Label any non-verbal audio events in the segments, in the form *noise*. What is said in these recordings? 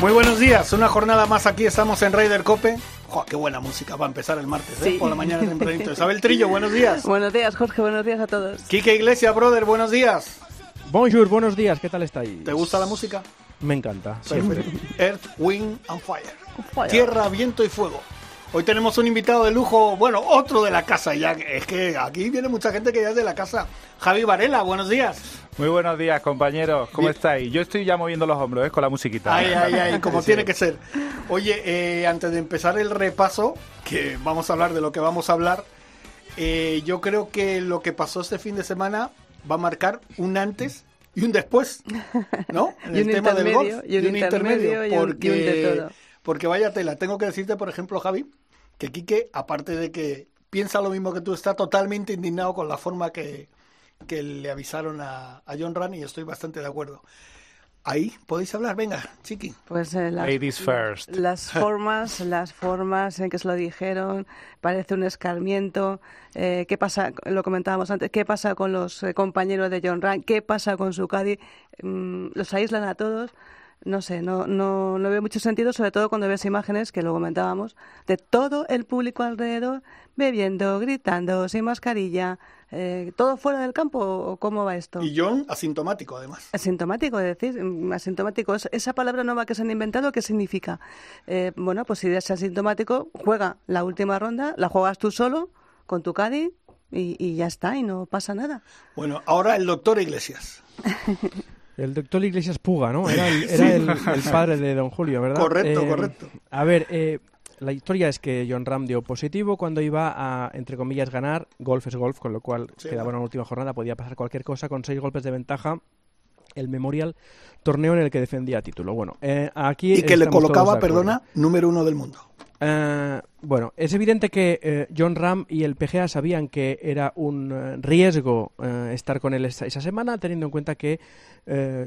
Muy buenos días, una jornada más aquí estamos en Raider Cope. ¡Qué buena música para empezar el martes, ¿eh? por la mañana tempranito! Isabel Trillo, buenos días. *laughs* Buenos días, Jorge, buenos días a todos. Quique Iglesia, brother, buenos días. Bonjour, buenos días, ¿qué tal estáis? ¿Te gusta la música? Me encanta, siempre. Earth, Wind and Fire. Tierra, viento y fuego. Hoy tenemos un invitado de lujo, bueno, otro de la casa ya. Es que aquí viene mucha gente que ya es de la casa. Javi Varela, buenos días. Muy buenos días, compañeros. ¿Cómo estáis? Yo estoy ya moviendo los hombros ¿eh? con la musiquita. Ay, ay, ay, *laughs* como tiene que ser. Oye, eh, antes de empezar el repaso, que vamos a hablar de lo que vamos a hablar, eh, yo creo que lo que pasó este fin de semana va a marcar un antes y un después, ¿no? *laughs* En el tema del golf. Y un, intermedio, porque, porque vaya tela. Tengo que decirte, por ejemplo, Javi, que Quique, aparte de que piensa lo mismo que tú, está totalmente indignado con la forma que, que le avisaron a, a John Run y estoy bastante de acuerdo. Ahí podéis hablar, venga, chiqui. Pues eh, las, Ladies first. Las formas, las formas en que se lo dijeron, parece un escarmiento. Eh, ¿Qué pasa? Lo comentábamos antes. ¿Qué pasa con los eh, compañeros de John Ryan? ¿Qué pasa con su Caddy? Mm, los aíslan a todos no sé, no, no, no veo mucho sentido, sobre todo cuando ves imágenes, que lo comentábamos, de todo el público alrededor bebiendo, gritando, sin mascarilla, eh, ¿todo fuera del campo o cómo va esto? Y John asintomático, además. Asintomático, es decir, mm, asintomático. Esa palabra nueva que se han inventado, ¿qué significa? Eh, bueno, pues si eres asintomático, juega la última ronda, la juegas tú solo, con tu Cádiz, y, y ya está, y no pasa nada. Bueno, ahora el doctor Iglesias. *laughs* El doctor Iglesias Puga, ¿no? Era *laughs* el, padre de don Julio, ¿verdad? Correcto, eh, correcto. A ver, eh, la historia es que John Ram dio positivo cuando iba a, entre comillas, ganar. Golf es golf, con lo cual quedaba una última jornada, podía pasar cualquier cosa. Con seis golpes de ventaja, el Memorial torneo en el que defendía título. Bueno, eh, aquí. Y que le colocaba, perdona, número uno del mundo. Eh, bueno, es evidente que eh, John Ram y el PGA sabían que era un eh, riesgo estar con él esa, semana, teniendo en cuenta que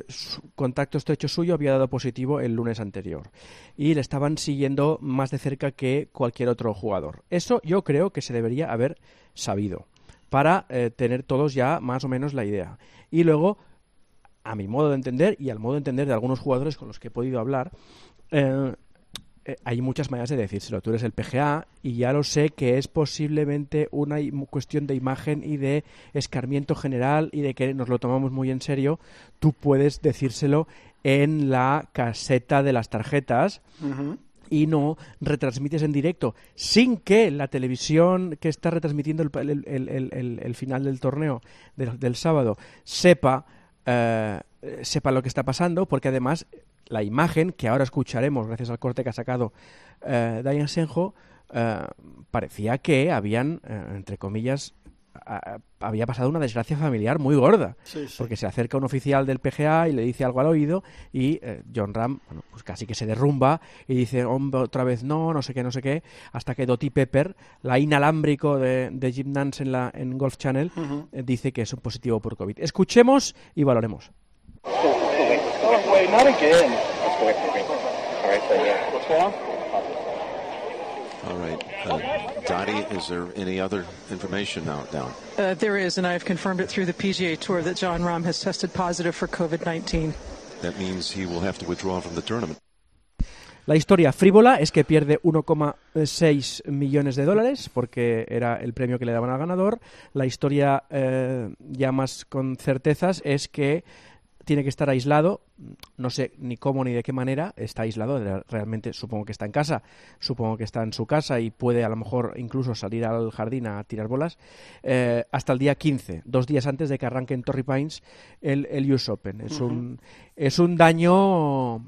su contacto estrecho suyo había dado positivo el lunes anterior y le estaban siguiendo más de cerca que cualquier otro jugador. Eso yo creo que se debería haber sabido para tener todos ya más o menos la idea. Y luego, a mi modo de entender y al modo de entender de algunos jugadores con los que he podido hablar, eh, hay muchas maneras de decírselo. Tú eres el PGA y ya lo sé que es posiblemente una cuestión de imagen y de escarmiento general y de que nos lo tomamos muy en serio. Tú puedes decírselo en la caseta de las tarjetas. y no retransmites en directo sin que la televisión que está retransmitiendo el, final del torneo del, sábado sepa eh, sepa lo que está pasando porque además la imagen que ahora escucharemos gracias al corte que ha sacado eh, Diane Senjo, eh, parecía que habían, eh, entre comillas, había pasado una desgracia familiar muy gorda, porque se acerca un oficial del PGA y le dice algo al oído y eh, John Ram, bueno, pues casi que se derrumba y dice, hombre, otra vez no, no sé qué, no sé qué, hasta que Dottie Pepper, la inalámbrico de, de Jim Nance en, la, en Golf Channel, dice que es un positivo por COVID. Escuchemos y valoremos. not again. All right. Uh, Dottie, is there any other information now down? Uh, there is, and I've confirmed it through the PGA Tour that John Rahm has tested positive for COVID-19. That means he will have to withdraw from the tournament. La historia frívola es que pierde 1,6 millones de dólares porque era el premio que le daban al ganador. La historia eh, ya más con certezas es que tiene que estar aislado, no sé ni cómo ni de qué manera está aislado, realmente supongo que está en casa, supongo que está en su casa y puede a lo mejor incluso salir al jardín a tirar bolas, eh, hasta el día 15, dos días antes de que arranque en Torrey Pines el, el US Open. Es, un, es un daño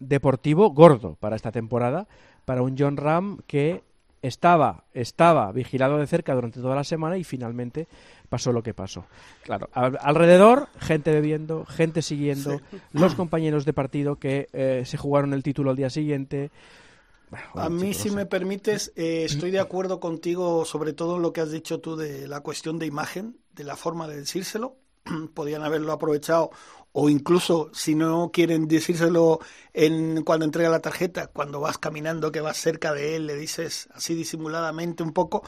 deportivo gordo para esta temporada, para un John Ram que estaba, estaba vigilado de cerca durante toda la semana y finalmente pasó lo que pasó. Claro, al- alrededor, gente bebiendo, gente siguiendo, los compañeros de partido que eh, se jugaron el título al día siguiente. Bueno, A mí, chicos, si me permites, eh, *clears throat* estoy de acuerdo contigo sobre todo en lo que has dicho tú de la cuestión de imagen, de la forma de decírselo. *clears throat* Podían haberlo aprovechado o incluso si no quieren decírselo en cuando entrega la tarjeta, cuando vas caminando que vas cerca de él, le dices así disimuladamente un poco.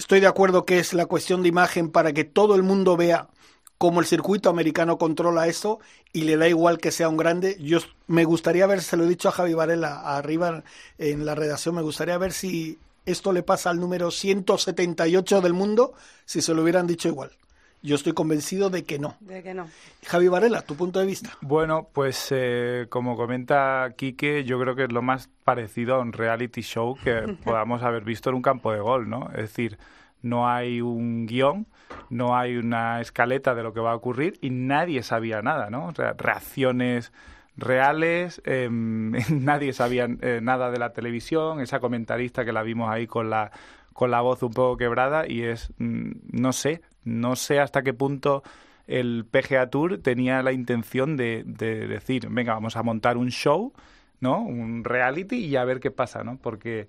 Estoy de acuerdo que es la cuestión de imagen para que todo el mundo vea cómo el circuito americano controla eso y le da igual que sea un grande. Yo me gustaría ver, se lo he dicho a Javi Varela arriba en la redacción, me gustaría ver si esto le pasa al número 178 del mundo, si se lo hubieran dicho igual. Yo estoy convencido de que no. De que no. Javi Varela, tu punto de vista. Bueno, pues eh, como comenta Quique, yo creo que es lo más parecido a un reality show que *laughs* podamos haber visto en un campo de gol, ¿no? Es decir, no hay un guion, no hay una escaleta de lo que va a ocurrir y nadie sabía nada, ¿no? O sea, reacciones reales, eh, *laughs* nadie sabía eh, nada de la televisión, esa comentarista que la vimos ahí con la con la voz un poco quebrada y es, mm, no sé, no sé hasta qué punto el PGA Tour tenía la intención de, de decir, venga, vamos a montar un show, ¿no? Un reality y a ver qué pasa, ¿no? Porque,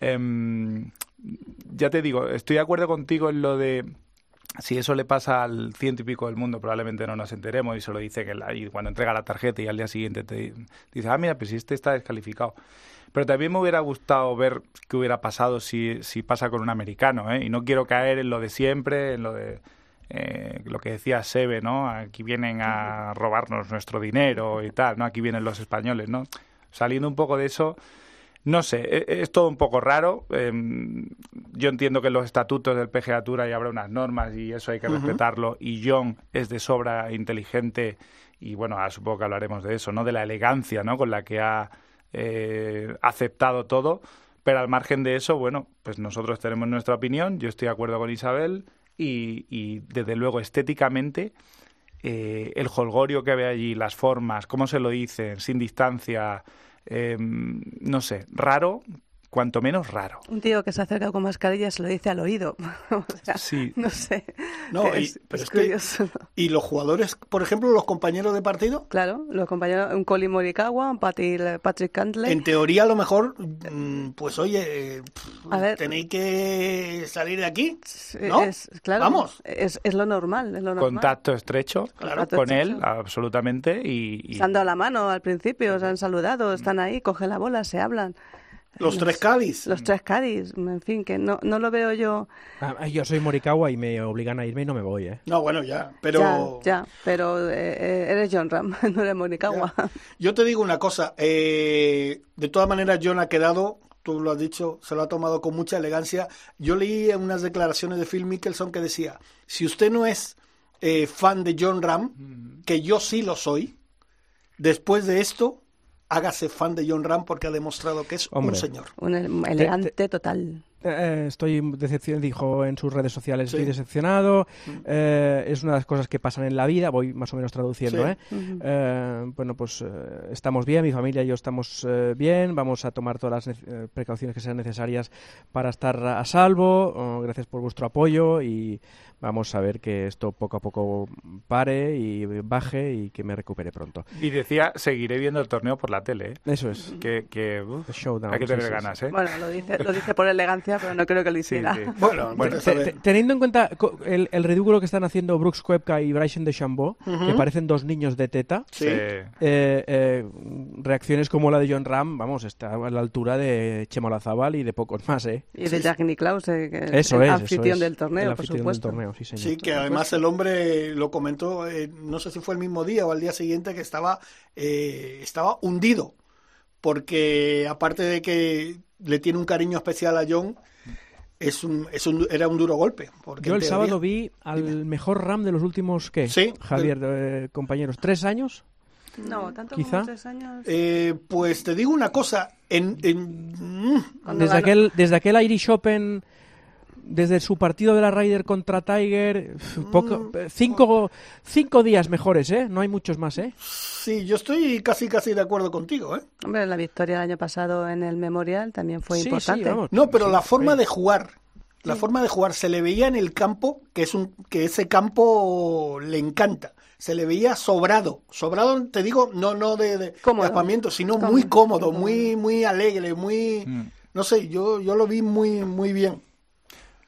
em, ya te digo, estoy de acuerdo contigo en lo de si eso le pasa al ciento y pico del mundo, probablemente no nos enteremos y se lo dice que la- y cuando entrega la tarjeta y al día siguiente te dice, ah, mira, pues si este está descalificado. Pero también me hubiera gustado ver qué hubiera pasado si, si pasa con un americano, ¿eh? Y no quiero caer en lo de siempre, en lo de eh, lo que decía Sebe, ¿no? Aquí vienen a robarnos nuestro dinero y tal, ¿no? Aquí vienen los españoles, ¿no? Saliendo un poco de eso, no sé, e- es todo un poco raro. em, yo entiendo que en los estatutos del PGA Tour ahí habrá unas normas y eso hay que respetarlo. Y John es de sobra inteligente y bueno, ahora supongo que hablaremos de eso, ¿no? De la elegancia, ¿no? Con la que ha eh, aceptado todo. Pero al margen de eso, bueno, pues nosotros tenemos nuestra opinión. Yo estoy de acuerdo con Isabel y, desde luego estéticamente eh, el holgorio que ve allí, las formas, cómo se lo dicen, sin distancia, eh, no sé, raro, cuanto menos raro. Un tío que se acerca con mascarilla se lo dice al oído. *laughs* o sea, Sí. no sé. No, y- es, pero es es que- curioso. ¿Y los jugadores, por ejemplo, los compañeros de partido? Claro, los compañeros, un Colin Morikawa, un Patrick, Patrick Cantley. En teoría, a lo mejor, mm, pues oye, pff, A ver. tenéis que salir de aquí. ¿no? es- claro, Vamos. Es, es lo normal, es lo normal. Contacto estrecho Claro. con él, estrecho. absolutamente. Y, y- Se han dado la mano al principio, se han saludado, están ahí, cogen la bola, se hablan. Los tres Cádiz. Los tres Cádiz, en fin, que no, no lo veo yo. Ah, yo soy Morikawa y me obligan a irme y no me voy, ¿eh? No, bueno, ya, pero... Ya, ya, pero eh, eh, eres John Ram, *laughs* no eres Morikawa. Yo te digo una cosa, eh, de todas maneras John ha quedado, tú lo has dicho, se lo ha tomado con mucha elegancia. Yo leí en unas declaraciones de Phil Mickelson que decía, si usted no es eh, fan de John Ram, que yo sí lo soy, después de esto, hágase fan de John Ram porque ha demostrado que es Hombre. un señor. Un ele- elegante total. Eh, estoy decepcionado, dijo en sus redes sociales, Sí. estoy decepcionado. eh, es una de las cosas que pasan en la vida, voy más o menos traduciendo. Sí. ¿eh? Eh, bueno, pues eh, estamos bien, mi familia y yo estamos eh, bien, vamos a tomar todas las eh, precauciones que sean necesarias para estar a salvo. Oh, gracias por vuestro apoyo y vamos a ver que esto poco a poco pare y baje y que me recupere pronto. y decía, seguiré viendo el torneo por la tele. ¿eh? Eso es. Que, que, uf, showdown, hay que tener sí, ganas, sí. ¿eh? Bueno, lo dice, lo dice por elegancia, pero no creo que lo hiciera. sí. *laughs* Bueno, Bueno, entonces, Te- a ver, te- teniendo en cuenta el, el ridículo que están haciendo Brooks Koepka y Bryson DeChambeau, que parecen dos niños de teta, sí. eh, eh, reacciones como la de John Ram, vamos, está a la altura de Chema Olazábal y de pocos más, ¿eh? Y de Jack Nicklaus, eh, que Eso el es, anfitrión eso es. del torneo, El por anfitrión supuesto. del torneo, sí, señor. Sí, que además el hombre lo comentó, eh, no sé si fue el mismo día o al día siguiente, que estaba, eh, estaba hundido, porque aparte de que le tiene un cariño especial a John, es un, es un, era un duro golpe. Porque Yo el teoría- sábado vi al mejor Ram de los últimos, ¿qué? Sí. Javier, eh, compañeros, ¿tres años? No, tanto Quizá. como tres años. Eh, pues te digo una cosa, en, en- mm, Desde ganó- aquel, desde aquel Irish Open desde su partido de la Ryder contra Tiger, Mm, poco, cinco, cinco días mejores, ¿eh? No hay muchos más, ¿eh? Sí, yo estoy casi casi de acuerdo contigo, ¿eh? Hombre, la victoria el año pasado en el Memorial también fue Sí, sí, importante. vamos. No, pero Sí, la forma sí. de jugar, la forma de jugar se le veía en el campo que es un que ese campo le encanta. Se le veía sobrado, sobrado te digo, no no de, de, Cómodo. de apamiento, sino Cómodo. muy cómodo, muy muy alegre, muy no sé, yo yo lo vi muy muy bien.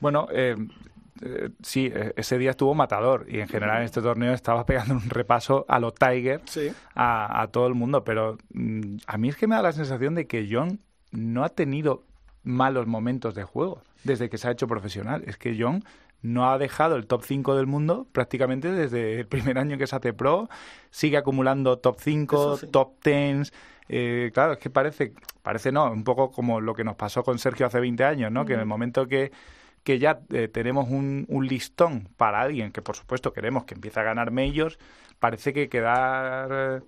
Bueno, eh, eh, sí, eh, ese día estuvo matador y en general en este torneo estaba pegando un repaso a los Tiger Sí. a, a todo el mundo, pero mm, a mí es que me da la sensación de que John no ha tenido malos momentos de juego desde que se ha hecho profesional. Es que John no ha dejado el top 5 del mundo prácticamente desde el primer año que se hace pro, sigue acumulando top 5, Eso sí. top 10. Eh, claro, es que parece, parece no, un poco como lo que nos pasó con Sergio hace 20 años, ¿no? Que en el momento que, que ya eh, tenemos un, un listón para alguien que por supuesto queremos que empiece a ganar majors, parece que quedar, eh,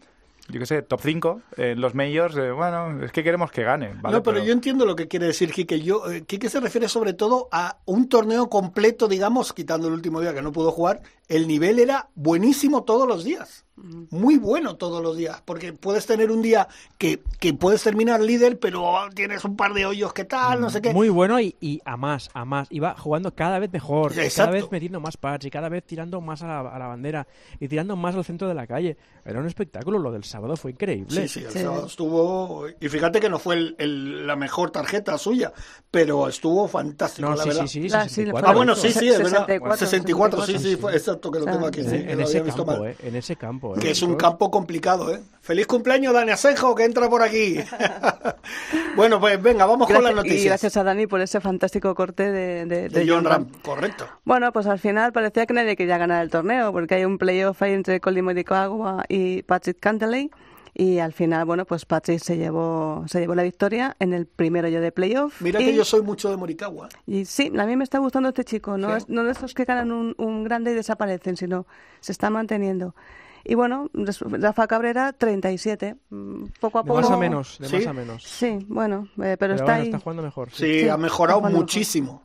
yo qué sé, top 5 en los majors, eh, bueno, es que queremos que gane. ¿vale? no, pero, yo entiendo lo que quiere decir Quique. Yo, eh, Quique se refiere sobre todo a un torneo completo, digamos, quitando el último día que no pudo jugar. El nivel era buenísimo todos los días. Muy bueno todos los días. Porque puedes tener un día que, que puedes terminar líder, pero tienes un par de hoyos que tal, no sé qué. Muy bueno y, y a más, a más. Iba jugando cada vez mejor, cada Exacto. vez metiendo más pads y cada vez tirando más a la, a la bandera y tirando más al centro de la calle. Era un espectáculo, lo del sábado fue increíble. Sí, sí, el Sí. sábado estuvo. Y fíjate que no fue el- el- la mejor tarjeta suya, pero estuvo fantástico, No, la sí, verdad. sí, sí, Ah, sí, 64. Ah, bueno, sí, sí, es verdad. 64, 64, sí, sí, 64. fue, exacto, que lo Ah. tengo aquí. sí, En, que en lo ese campo, mal. eh, en ese campo. eh, Que es un campo complicado, ¿eh? ¡Feliz cumpleaños, Dani Asenjo, que entra por aquí! *laughs* bueno, pues venga, vamos con las Gracias- noticias. Y gracias a Dani por ese fantástico corte de, de, de John Ram, correcto. Bueno, pues al final parecía que nadie quería ganar el torneo, porque hay un playoff ahí entre Colin Morikawa y Patrick Cantley. Y al final, bueno, pues Patrick se llevó, se llevó la victoria en el primer hoyo de playoff. Mira y, que yo soy mucho de Morikawa. y sí, a mí me está gustando este chico. No, Sí. es, no de estos que ganan un, un grande y desaparecen, sino se está manteniendo. Y bueno, Rafa Cabrera, 37. Mm, Poco a De poco. más a menos, de ¿Sí? más a menos. Sí, bueno, eh, pero, Pero está bueno, ahí. está jugando mejor. sí. Sí, Sí, ha mejorado muchísimo.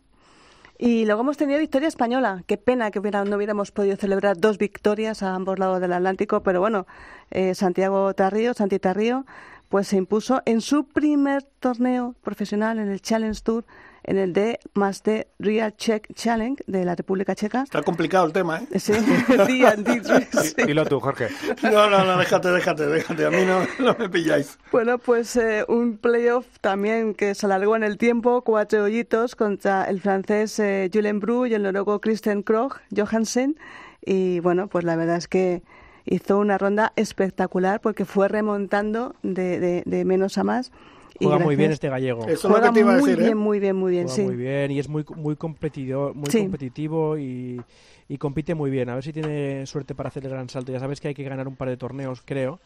Y luego hemos tenido victoria española. Qué pena que hubiera- no hubiéramos podido celebrar dos victorias a ambos lados del Atlántico, pero bueno, eh, Santiago Tarrío, Santi Tarrío, pues se impuso en su primer torneo profesional en el Challenge Tour, en el D más D Real Czech Challenge de la República Checa. Está complicado el tema, ¿eh? *laughs* Sí. Dilo tú, Jorge. No, no, no, déjate, déjate, déjate. A mí no, no me pilláis. Bueno, pues eh, un playoff también que se alargó en el tiempo, cuatro hoyitos contra el francés eh, Julien Bru y el noruego Christian Krog Johansen. Y bueno, pues la verdad es que hizo una ronda espectacular porque fue remontando de, de- de menos a más. Juega muy bien este gallego. Eso es lo Juega que te iba a muy decir, bien, ¿eh? muy bien, muy bien, Juega sí. muy bien y es muy muy competidor, muy Sí. competitivo y, y compite muy bien. A ver si tiene suerte para hacer el gran salto. Ya sabes que hay que ganar un par de torneos, creo,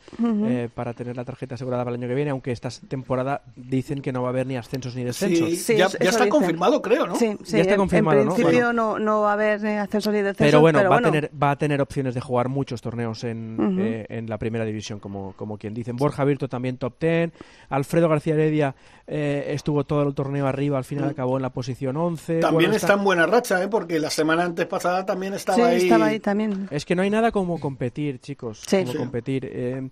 eh, para tener la tarjeta asegurada para el año que viene, aunque esta temporada dicen que no va a haber ni ascensos ni descensos. Sí, Sí, ya, está dicen. confirmado, creo, ¿no? Sí, sí, Ya está en- confirmado, en ¿no? principio Bueno. no, no va a haber eh, ascensos ni descensos, Pero bueno, va, bueno. A tener, va a tener opciones de jugar muchos torneos en, eh, en la primera división, como, como quien dicen. Borja Virto también top 10. Alfredo García Heredia eh, estuvo todo el torneo arriba, al final acabó en la posición 11. También Bueno, está en buena racha, ¿eh? Porque la semana antes pasada también estaba Sí, ahí. estaba ahí también. Es que no hay nada como competir, chicos. Sí. Como Sí. competir. Eh,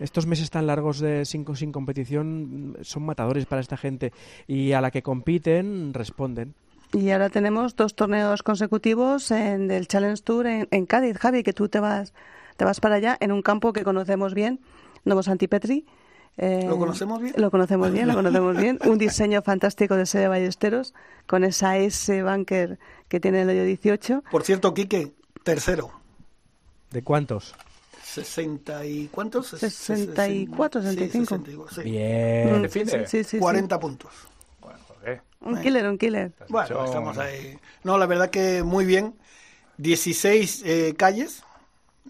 estos meses tan largos de sin, sin competición son matadores para esta gente. Y a la que compiten, responden. Y ahora tenemos dos torneos consecutivos en el Challenge Tour en, en Cádiz, Javi, que tú te vas, te vas para allá en un campo que conocemos bien, Nuevo Santipetri. Eh, ¿Lo conocemos bien? Lo conocemos bien, lo conocemos bien. Un diseño fantástico de Sede Ballesteros, con esa S bunker que tiene el hoyo 18. Por cierto, Quique, tercero. ¿De cuántos? 60 y ¿cuántos? 64, Sí, 65. 65, sí. Bien. Mm, sí, sí, sí, sí. 40 puntos. Joder. Un killer, un killer. Bueno, estamos ahí. No, la verdad que muy bien. 16 eh, calles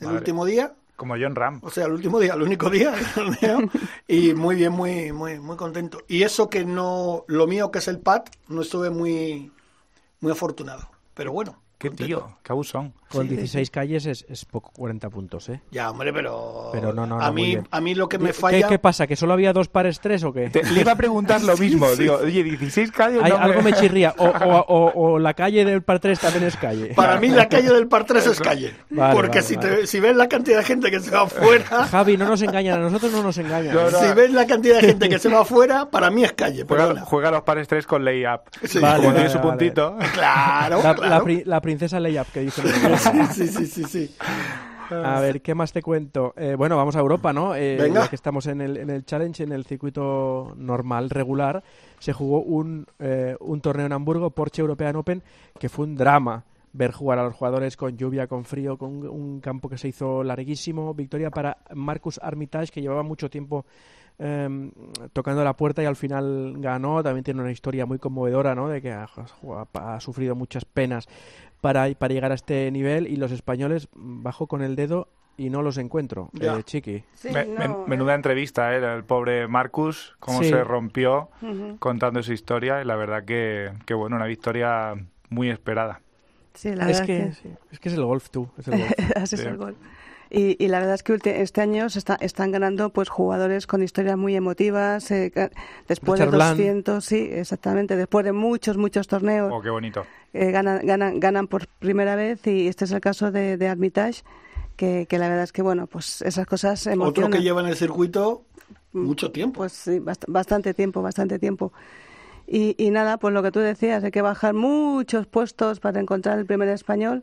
el Madre. último día. Como John Ram. O sea, el último día, el único día *laughs* del torneo. y muy bien, muy, muy, muy contento. Y eso que no, lo mío que es el pad, no estuve muy, muy afortunado. Pero bueno. Qué contento. tío, qué abusón. Con Sí. 16 calles es, es poco 40 puntos, ¿eh? Ya, hombre, pero, Pero no, no, a, no, muy mí, a mí lo que me ¿Qué- falla... ¿Qué, pasa? ¿Que solo había dos pares tres o qué? Te- le iba a preguntar lo *laughs* mismo. Digo, oye, 16 calles. Hay- no algo me chirría. O, o- *laughs* o- o la calle del par 3 también es calle. Para mí la calle del par 3 es calle. Vale, porque vale, si, vale. Te, si ves la cantidad de gente que se va afuera, *laughs* Javi, no nos engañan, a nosotros no nos engañan. No, no. si ves la cantidad de gente que se va afuera, para mí es calle. Juega, juega los pares 3 con layup. Sí. Como Vale, tiene su vale. puntito. Claro, La, claro. la pri- la princesa Layup que dice. *laughs* Sí, sí, sí, sí. A ver, ¿qué más te cuento? Eh, bueno, vamos a Europa, ¿no? Eh, Venga. ya que estamos en el, en el Challenge, en el circuito normal, regular, se jugó un, eh, un torneo en Hamburgo, Porsche European Open, que fue un drama ver jugar a los jugadores con lluvia, con frío, con un, campo que se hizo larguísimo. Victoria para Marcus Armitage, que llevaba mucho tiempo eh, tocando la puerta y al final ganó. También tiene una historia muy conmovedora, ¿no? De que ha, ha- ha sufrido muchas penas para, para llegar a este nivel y los españoles bajo con el dedo y no los encuentro, eh, Chiqui. Sí, Me- no, men- menuda entrevista, ¿eh? El pobre Marcus, cómo Sí. se rompió contando su historia. Y la verdad que, que bueno, una victoria muy esperada. Sí, la Es verdad que, que sí, es que es el golf, tú. Es el golf. *laughs* Así es Sí. el gol. Y, y la verdad es que este año se está- están ganando pues jugadores con historias muy emotivas. eh, después Richard de Bland. 200, sí, exactamente. Después de muchos, muchos torneos, Oh, qué bonito. eh, ganan, ganan, ganan por primera vez. Y este es el caso de, de Armitage, que, que la verdad es que, bueno, pues esas cosas Otro emocionan. que lleva en el circuito mucho tiempo. Pues sí, bast- bastante tiempo, bastante tiempo. Y, y nada, pues lo que tú decías, hay que bajar muchos puestos para encontrar el primer español.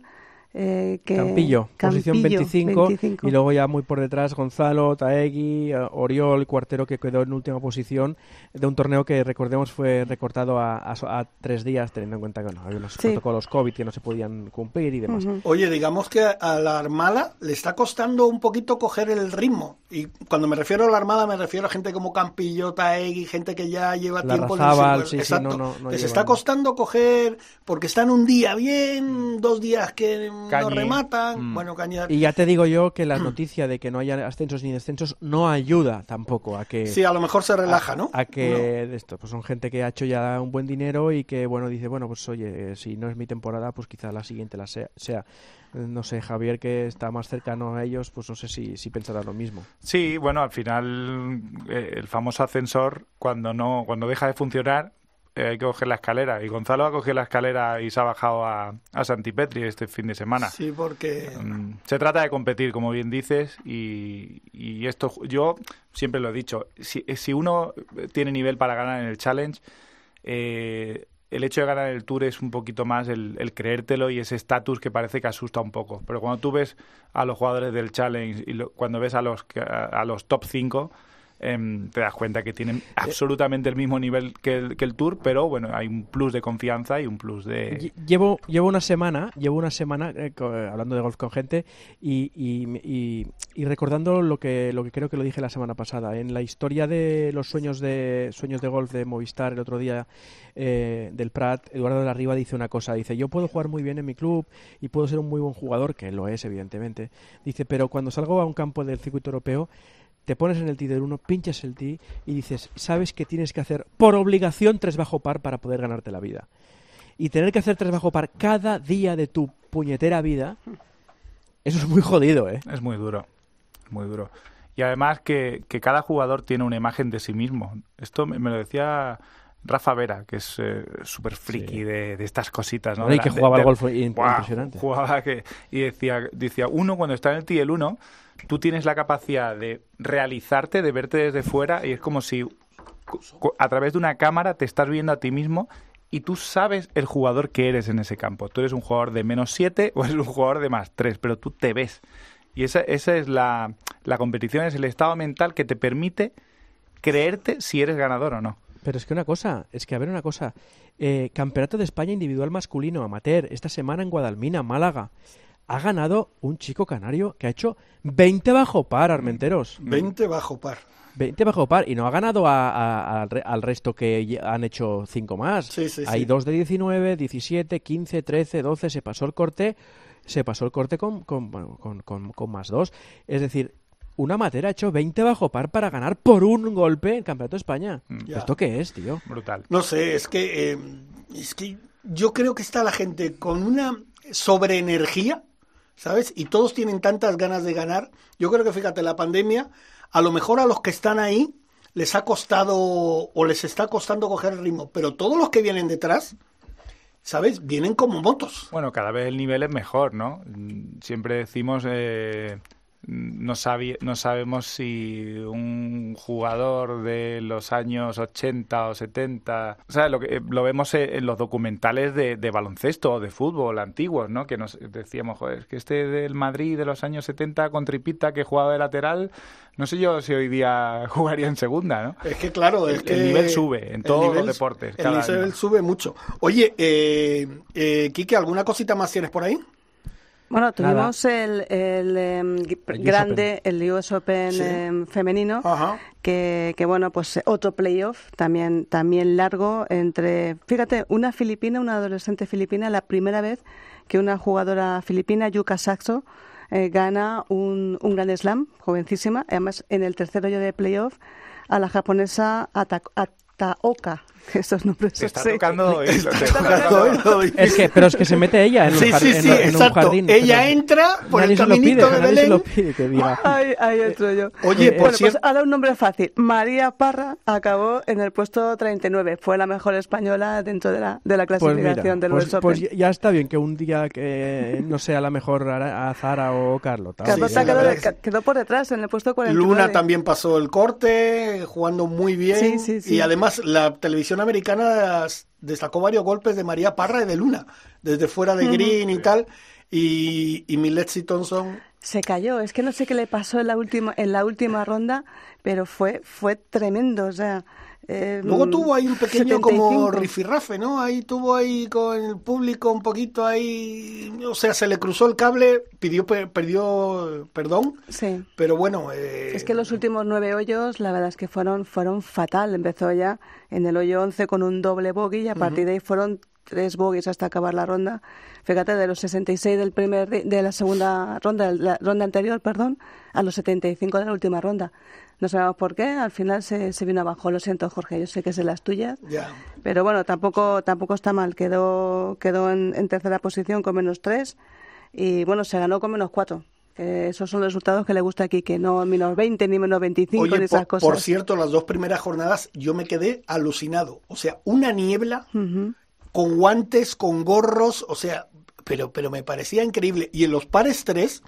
Eh, que... Campillo, posición Campillo, 25, 25. y luego ya muy por detrás Gonzalo, Taegui, eh, Oriol, Cuartero que quedó en última posición de un torneo que recordemos fue recortado a, a so- a tres días teniendo en cuenta que bueno, había unos Sí. protocolos COVID que no se podían cumplir y demás. Oye, digamos que a la Armada le está costando un poquito coger el ritmo. Y cuando me refiero a la Armada, me refiero a gente como Campillo, Taegui, gente que ya lleva La tiempo Razábal, en el sí, sí, Exacto. no, no, no Les llevan. está costando coger porque están un día bien, dos días que no Cañi. rematan. Mm. Bueno, Caña. Y ya te digo yo que la *clears throat* noticia de que no haya ascensos ni descensos no ayuda tampoco a que Sí, a lo mejor se relaja, ¿no? a que de esto pues son gente que ha hecho ya un buen dinero y que bueno dice bueno pues oye eh, si no es mi temporada pues quizá la siguiente la sea, sea. No sé Javier que está más cercano a ellos pues no sé si, si pensará lo mismo Sí, bueno, al final eh, el famoso ascensor, cuando no cuando deja de funcionar, hay que coger la escalera. Y Gonzalo ha cogido la escalera y se ha bajado a, a Santipetri este fin de semana. Sí, porque. Mm, Se trata de competir, como bien dices, y, y esto yo siempre lo he dicho, si, si uno tiene nivel para ganar en el challenge, eh, el hecho de ganar el tour es un poquito más el, el creértelo y ese estatus que parece que asusta un poco. Pero cuando tú ves a los jugadores del challenge y lo- cuando ves a los, a, a los top 5, em, te das cuenta que tienen absolutamente el mismo nivel que el, que el tour, pero bueno, hay un plus de confianza y un plus de... Lle- Llevo, llevo una semana, llevo una semana eh, eh, hablando de golf con gente y, y- y- y recordando lo que, lo que creo que lo dije la semana pasada. En la historia de los sueños de sueños de golf de Movistar el otro día eh, del Prat, Eduardo de la Riva dice una cosa, dice yo puedo jugar muy bien en mi club y puedo ser un muy buen jugador, que lo es evidentemente. Dice, pero cuando salgo a un campo del circuito europeo te pones en el tee del 1, pinchas el tee y dices, sabes que tienes que hacer por obligación tres bajo par para poder ganarte la vida. Y tener que hacer tres bajo par cada día de tu puñetera vida, eso es muy jodido, ¿eh? Es muy duro, muy duro. Y además que, que cada jugador tiene una imagen de sí mismo. Esto me lo decía Rafa Vera, que es eh, súper friki Sí. de, de estas cositas. ¿no? Y que jugaba de- al golf impresionante. Jugaba que, y decía, decía, uno cuando está en el TIE el 1, tú tienes la capacidad de realizarte, de verte desde fuera, y es como si a través de una cámara te estás viendo a ti mismo y tú sabes el jugador que eres en ese campo. Tú eres un jugador de menos 7 *laughs* o eres un jugador de más 3, pero tú te ves. Y esa, esa es la, la competición, es el estado mental que te permite creerte si eres ganador o no. Pero es que una cosa, es que a ver una cosa, eh, Campeonato de España individual masculino amateur, esta semana en Guadalmina, Málaga, ha ganado un chico canario que ha hecho 20 bajo par, Armenteros. 20 bajo par. 20 bajo par y no ha ganado a- a- al, re- al resto que han hecho 5 más. Sí, sí, Hay sí. dos de 19, 17, 15, 13, 12, se pasó el corte, se pasó el corte con, con- con- con más dos. Es decir, una amateur ha hecho 20 bajo par para ganar por un golpe en Campeonato de España. Ya. ¿Esto qué es, tío? Brutal. No sé, es que, eh, es que yo creo que está la gente con una sobreenergía ¿sabes? Y todos tienen tantas ganas de ganar. Yo creo que, fíjate, la pandemia, a lo mejor a los que están ahí les ha costado o les está costando coger el ritmo, pero todos los que vienen detrás, ¿sabes? Vienen como motos. Bueno, cada vez el nivel es mejor, ¿no? Siempre decimos... Eh no, no sabemos si un jugador de los años 80 o 70, o sea, lo, que, lo vemos en los documentales de, baloncesto o de fútbol antiguos, ¿no? Que nos decíamos, joder, que este del Madrid de los años 70 con Tripita que jugaba de lateral, no sé yo si hoy día *laughs* jugaría en segunda, ¿no? Es que claro, es el, que el nivel sube en todos los deportes. El nivel sube mucho. Oye, eh, eh, Kike, ¿alguna cosita más tienes por ahí? Bueno, tuvimos el, el, em, grande, el US Open em, femenino, que, que, bueno, pues otro playoff también, también largo entre, fíjate, una filipina, una adolescente filipina, la primera vez que una jugadora filipina, Yuka Saxo, eh, gana un, un Grand Slam, jovencísima, además en el tercer hoyo de playoff, a la japonesa Ataoka *laughs* estos nombres te está tocando *laughs* *laughs* Es que, pero es que se mete ella en, un, sí, sí, sí, en, un jardín. Ella entra por el caminito de Belén. Se lo pide que diga. Ay, ay, otro yo. Oye, por bueno, pues ahora un nombre fácil. María Parra acabó en el puesto 39. Fue la mejor española dentro de la, de la clasificación pues del pues, Pues ya está bien que un día que no sea la mejor a Zara o Carlota. Carlota quedó, quedó, por detrás en el puesto 49. Luna también pasó el corte, jugando muy bien. Sí, sí, y además la televisión americana destacó varios golpes de María Parra y de Luna, desde fuera de Green y tal. Y, y Millet Thompson se cayó. Es que no sé qué le pasó en la última en la última ronda, pero fue fue tremendo. O sea, eh, Luego tuvo ahí un pequeño como rifirrafe, ¿no? Ahí tuvo ahí con el público un poquito ahí, o sea, se le cruzó el cable, pidió perdió perdón. Sí. Pero bueno, eh... es que los últimos nueve hoyos, la verdad es que fueron fueron fatal. Empezó ya en el hoyo 11 con un doble bogey y a partir de ahí fueron tres bogies hasta acabar la ronda. Fíjate, de los 66 del primer de la segunda ronda, la ronda anterior, perdón, a los 75 de la última ronda. No sabemos por qué, al final se, se vino abajo. Lo siento, Jorge, yo sé que es de las tuyas. Pero bueno, tampoco, tampoco está mal. Quedó, quedó en, tercera posición con menos tres y bueno, se ganó con menos cuatro. Esos son los resultados que le gusta aquí, que no menos 20 ni menos 25 ni esas cosas. Por cierto, las dos primeras jornadas yo me quedé alucinado. O sea, una niebla con guantes, con gorros, o sea, pero, pero me parecía increíble. Y en los pares tres,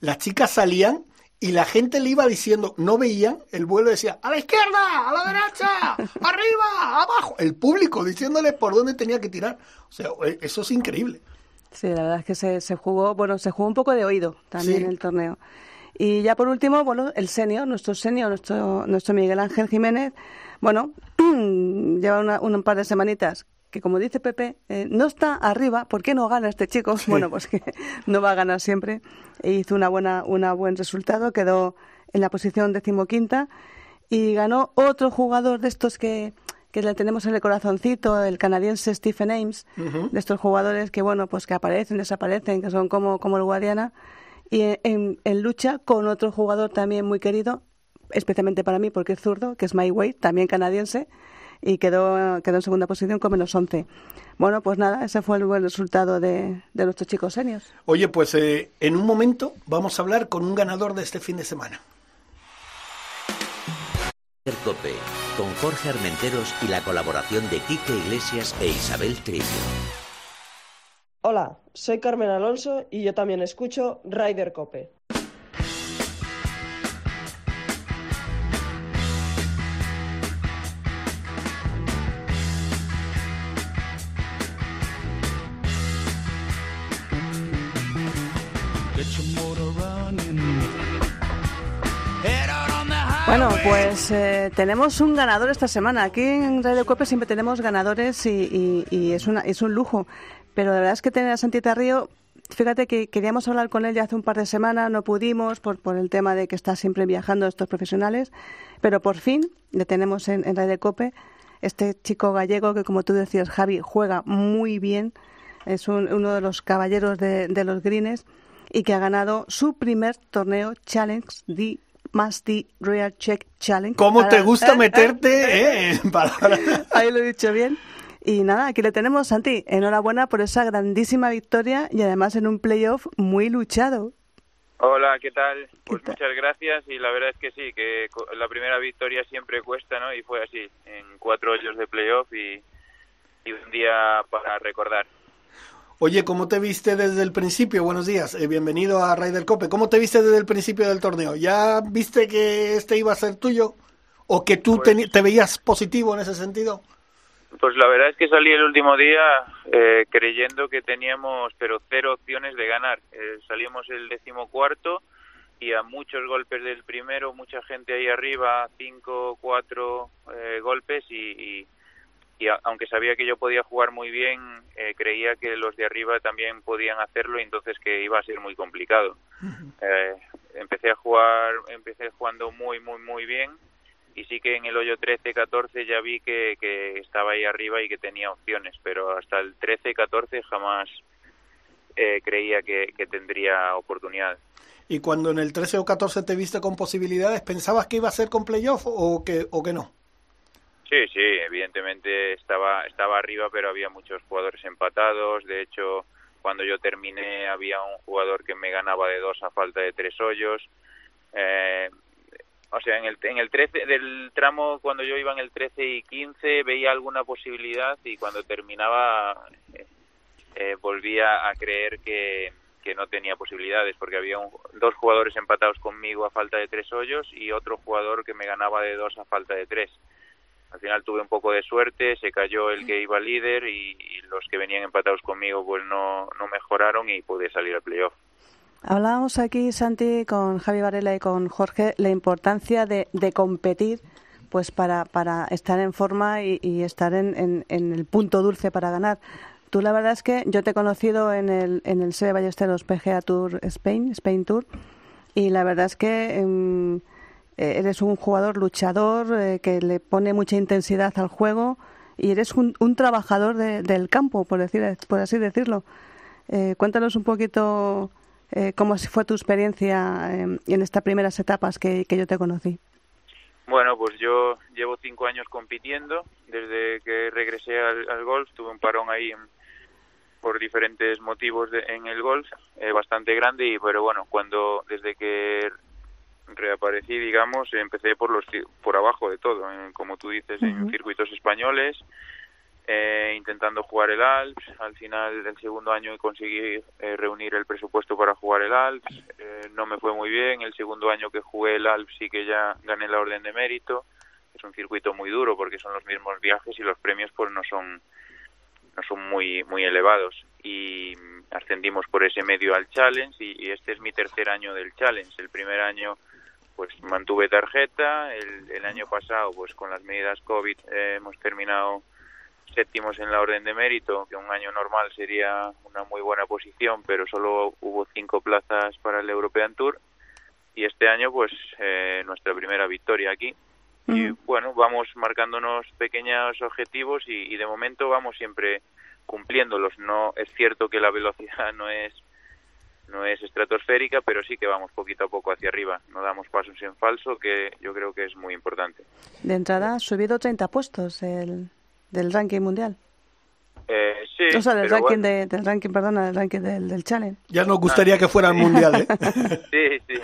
las chicas salían y la gente le iba diciendo, no veían, el vuelo decía, a la izquierda, a la derecha, *laughs* arriba, abajo. El público diciéndole por dónde tenía que tirar. O sea, e, eso es increíble. Sí, la verdad es que se, se jugó, bueno, se jugó un poco de oído también el torneo. Y ya por último, bueno, el senior, nuestro senior, nuestro, nuestro Miguel Ángel Jiménez, bueno, *clears throat* lleva una, un par de semanitas que como dice Pepe, eh, no está arriba, ¿por qué no gana este chico? Bueno, pues que no va a ganar siempre. E hizo una buena, una buen resultado, quedó en la posición decimoquinta y ganó otro jugador de estos que, que le tenemos en el corazoncito, el canadiense Stephen Ames, de estos jugadores que, bueno, pues que aparecen, desaparecen, que son como, como el Guadiana, y en, en, lucha con otro jugador también muy querido, especialmente para mí porque es zurdo, que es My Way, también canadiense, y quedó, quedó en segunda posición con menos 11. Bueno, pues nada, ese fue el buen resultado de, de nuestros chicos seniors. Oye, pues eh, en un momento vamos a hablar con un ganador de este fin de semana. Cope, con Jorge Armenteros y la colaboración de Quique Iglesias e Isabel Trillo. Hola, soy Carmen Alonso y yo también escucho Rider Cope. Bueno, pues eh, tenemos un ganador esta semana. Aquí en Radio Cope siempre tenemos ganadores y, es, una, es un lujo. Pero la verdad es que tener a Santita Río, fíjate que queríamos hablar con él ya hace un par de semanas, no pudimos por, el tema de que está siempre viajando estos profesionales, pero por fin le tenemos en, en Radio Cope este chico gallego que, como tú decías, Javi, juega muy bien, es uno de los caballeros de, de los Greens y que ha ganado su primer torneo Challenge de Musty Real Check Challenge. ¿Cómo te gusta meterte eh, *laughs* *laughs* Ahí lo he dicho bien. Y nada, aquí le tenemos, Santi. Enhorabuena por esa grandísima victoria y además en un playoff muy luchado. Hola, ¿qué tal? Pues muchas gracias y la verdad es que sí, que la primera victoria siempre cuesta, ¿no? Y fue así, en cuatro hoyos de playoff y, y un día para recordar. Oye, ¿cómo te viste desde el principio? Buenos días, eh, bienvenido a Ryder Cope. ¿Cómo te viste desde el principio del torneo? ¿Ya viste que este iba a ser tuyo? ¿O que tú Pues te, veías positivo en ese sentido? Pues la verdad es que salí el último día eh, creyendo que teníamos, pero cero opciones de ganar. Eh, salimos el decimocuarto y a muchos golpes del primero, mucha gente ahí arriba, cinco, cuatro eh, golpes y, y, y a- aunque sabía que yo podía jugar muy bien, eh, creía que los de arriba también podían hacerlo y entonces que iba a ser muy complicado. Eh, empecé a jugar, empecé jugando muy, muy, muy bien y sí que en el hoyo 13-14 ya vi que, que estaba ahí arriba y que tenía opciones, pero hasta el 13-14 jamás eh, creía que, que tendría oportunidad. Y cuando en el 13 o 14 te viste con posibilidades, ¿pensabas que iba a ser con playoff o que, o que no? Sí, sí, evidentemente estaba, estaba arriba, pero había muchos jugadores empatados. De hecho, cuando yo terminé había un jugador que me ganaba de dos a falta de tres hoyos. Eh, o sea, en el, en el 13 del tramo, cuando yo iba en el 13 y 15, veía alguna posibilidad y cuando terminaba eh, eh, volvía a creer que, que no tenía posibilidades porque había un- dos jugadores empatados conmigo a falta de tres hoyos y otro jugador que me ganaba de dos a falta de tres. Al final tuve un poco de suerte, se cayó el que iba líder y, y los que venían empatados conmigo pues no, no mejoraron y pude salir al playoff. Hablábamos aquí, Santi, con Javi Varela y con Jorge, la importancia de, de competir pues para, para estar en forma y, y estar en, en- en el punto dulce para ganar. Tú la verdad es que yo te he conocido en el, en el Sebe Ballesteros PGA Tour Spain, Spain Tour, y la verdad es que em, eh, eres un jugador luchador eh, que le pone mucha intensidad al juego y eres un, un trabajador de- del campo, por, decir, por así decirlo. Eh, cuéntanos un poquito eh, cómo fue tu experiencia eh, en estas primeras etapas que, que yo te conocí. Bueno, pues yo llevo cinco años compitiendo. Desde que regresé al, al golf, tuve un parón ahí por diferentes motivos de- en el golf, eh, bastante grande. Y pero bueno, cuando desde que reaparecí, digamos, empecé por los por abajo de todo, en- como tú dices, en circuitos españoles, eh, intentando jugar el Alps. Al final del segundo año conseguí eh, reunir el presupuesto para jugar el Alps. Eh, no me fue muy bien. El segundo año que jugué el Alps sí que ya gané la orden de mérito. Es un circuito muy duro porque son los mismos viajes y los premios pues no son no son muy muy elevados y ascendimos por ese medio al challenge y, y este es mi tercer año del challenge el primer año pues mantuve tarjeta el, el año pasado pues con las medidas covid eh, hemos terminado séptimos en la orden de mérito que un año normal sería una muy buena posición pero solo hubo cinco plazas para el European Tour. Y este año pues eh, nuestra primera victoria aquí. Y bueno, vamos marcándonos pequeños objetivos y, y de momento vamos siempre cumpliéndolos. No es cierto que la velocidad *laughs* no es no es estratosférica, pero sí que vamos poquito a poco hacia arriba. No damos pasos en falso, que yo creo que es muy importante. De entrada has subido 30 puestos el, del ranking mundial. Eh, sí, o sea, del ranking, bueno, de, del ranking, perdona, del ranking del, del challenge. Ya nos gustaría que fuera el mundial, ¿eh? *laughs* sí, sí.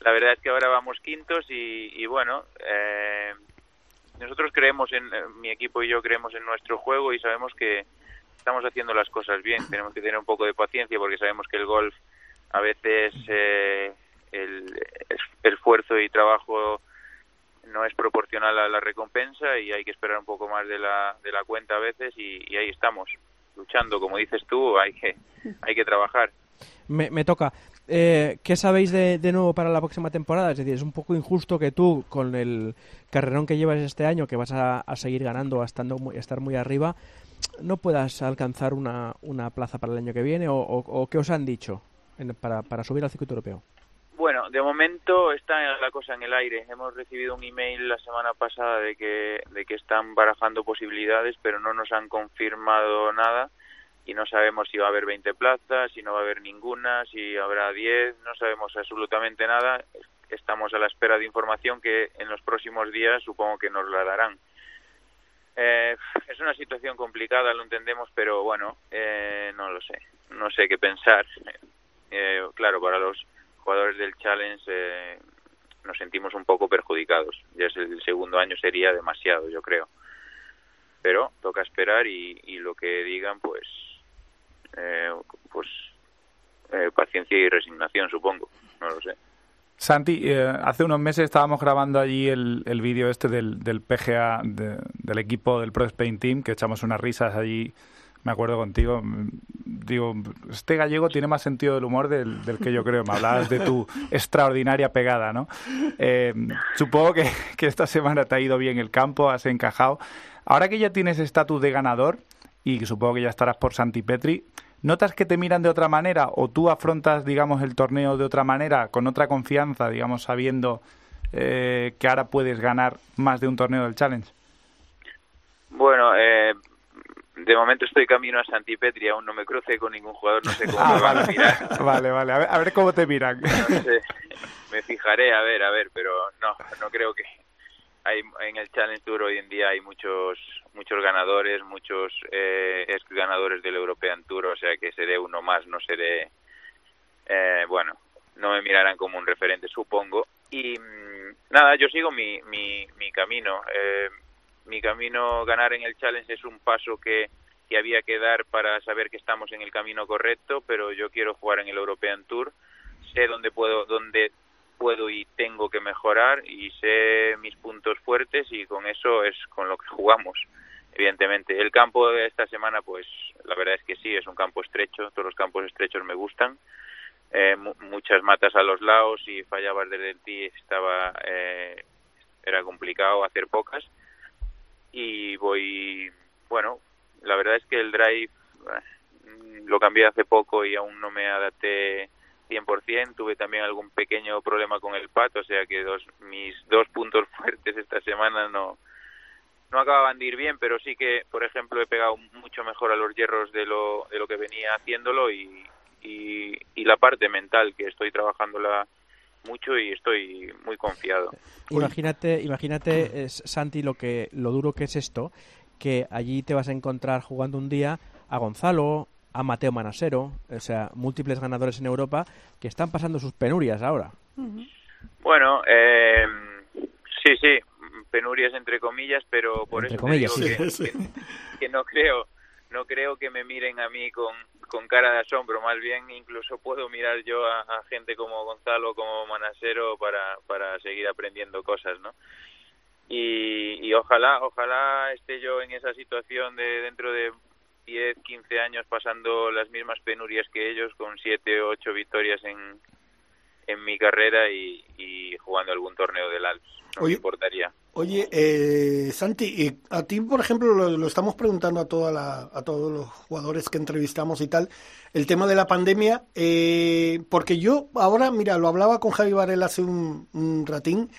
La verdad es que ahora vamos quintos y, y bueno, eh, nosotros creemos en, eh, mi equipo y yo creemos en nuestro juego y sabemos que estamos haciendo las cosas bien. Tenemos que tener un poco de paciencia porque sabemos que el golf a veces eh, el es- esfuerzo y trabajo no es proporcional a la recompensa y hay que esperar un poco más de la, de la cuenta a veces y, ahí estamos luchando como dices tú hay que hay que trabajar Me, me toca. Eh, ¿Qué sabéis de, de nuevo para la próxima temporada? Es decir, es un poco injusto que tú, con el carrerón que llevas este año, que vas a, a seguir ganando, a, estando estar muy arriba, no puedas alcanzar una, una plaza para el año que viene. ¿O, o- qué os han dicho en- para, para subir al circuito europeo? Bueno, de momento está la cosa en el aire. Hemos recibido un email la semana pasada de que, de que están barajando posibilidades, pero no nos han confirmado nada y no sabemos si va a haber 20 plazas, si no va a haber ninguna, si habrá 10, no sabemos absolutamente nada. Estamos a la espera de información que en los próximos días supongo que nos la darán. Eh, es una situación complicada, lo entendemos, pero bueno, eh, no lo sé. No sé qué pensar. Eh, claro, para los jugadores del Challenge eh, nos sentimos un poco perjudicados. Ya es el segundo año sería demasiado, yo creo. Pero toca esperar y, y lo que digan, pues, eh, pues paciencia y resignación, supongo. No lo sé. Santi, eh, hace unos meses estábamos grabando allí el, el vídeo este del, del PGA, de- del equipo del Pro Spain Team, que echamos unas risas allí, me acuerdo contigo. Digo, este gallego tiene más sentido del humor del, del que yo creo. Me hablabas de tu *laughs* extraordinaria pegada, ¿no? Eh, supongo que, que esta semana te ha ido bien el campo, has encajado. Ahora que ya tienes estatus de ganador, y que supongo que ya estarás por Santi Petri, ¿notas que te miran de otra manera o tú afrontas, digamos, el torneo de otra manera, con otra confianza, digamos, sabiendo eh, que ahora puedes ganar más de un torneo del Challenge? Bueno, eh, de momento estoy camino a Santipetri, aún no me cruce con ningún jugador, no sé cómo Ah, me van a vale. mirar. *laughs* vale, vale, a ver, a ver cómo te miran. No sé, me fijaré, a ver, a ver, pero no, no creo que hay en el Challenge Tour hoy en día hay muchos muchos ganadores, muchos eh, ex ganadores del European Tour, o sea que seré uno más, no seré, eh, bueno, no me mirarán como un referente, supongo. Y mm, nada, yo sigo mi, mi, mi camino. Eh, mi camino ganar en el Challenge es un paso que, que había que dar para saber que estamos en el camino correcto, pero yo quiero jugar en el European Tour. Sé dónde puedo, dónde puedo y tengo que mejorar y sé mis puntos fuertes y con eso es con lo que jugamos. Evidentemente, el campo de esta semana, pues la verdad es que sí, es un campo estrecho. Todos los campos estrechos me gustan. Eh, mu- muchas matas a los lados y fallabas desde el tee estaba eh, era complicado hacer pocas y voy bueno la verdad es que el drive eh, lo cambié hace poco y aún no me adapté 100%. Tuve también algún pequeño problema con el pato, o sea que dos, mis dos puntos *laughs* fuertes esta semana no, no acababan de ir bien, pero sí que, por ejemplo, he pegado mucho mejor a los hierros de lo, de lo que venía haciéndolo y, y, y la parte mental, que estoy trabajándola mucho y estoy muy confiado. Imagínate, imagínate es, Santi, lo que lo duro que es esto, que allí te vas a encontrar jugando un día a Gonzalo, a Mateo Manasero, o sea, múltiples ganadores en Europa que están pasando sus penurias ahora. Bueno, eh, sí, sí, penurias entre comillas, pero por Entre eso comillas, te digo sí. que, que- que no creo no creo que me miren a mí con, con cara de asombro, más bien incluso puedo mirar yo a, a gente como Gonzalo, como Manasero para, para seguir aprendiendo cosas, ¿no? Y, y ojalá, ojalá esté yo en esa situación de dentro de 10, 15 años pasando las mismas penurias que ellos con 7 o 8 victorias en, en mi carrera y, y jugando algún torneo del Alps. No Oye, me importaría. Oye, eh, Santi, a ti, por ejemplo, lo, lo estamos preguntando a, toda la, a todos los jugadores que entrevistamos y tal, el tema de la pandemia, eh, porque yo ahora, mira, lo hablaba con Javi Varela hace un, un ratín,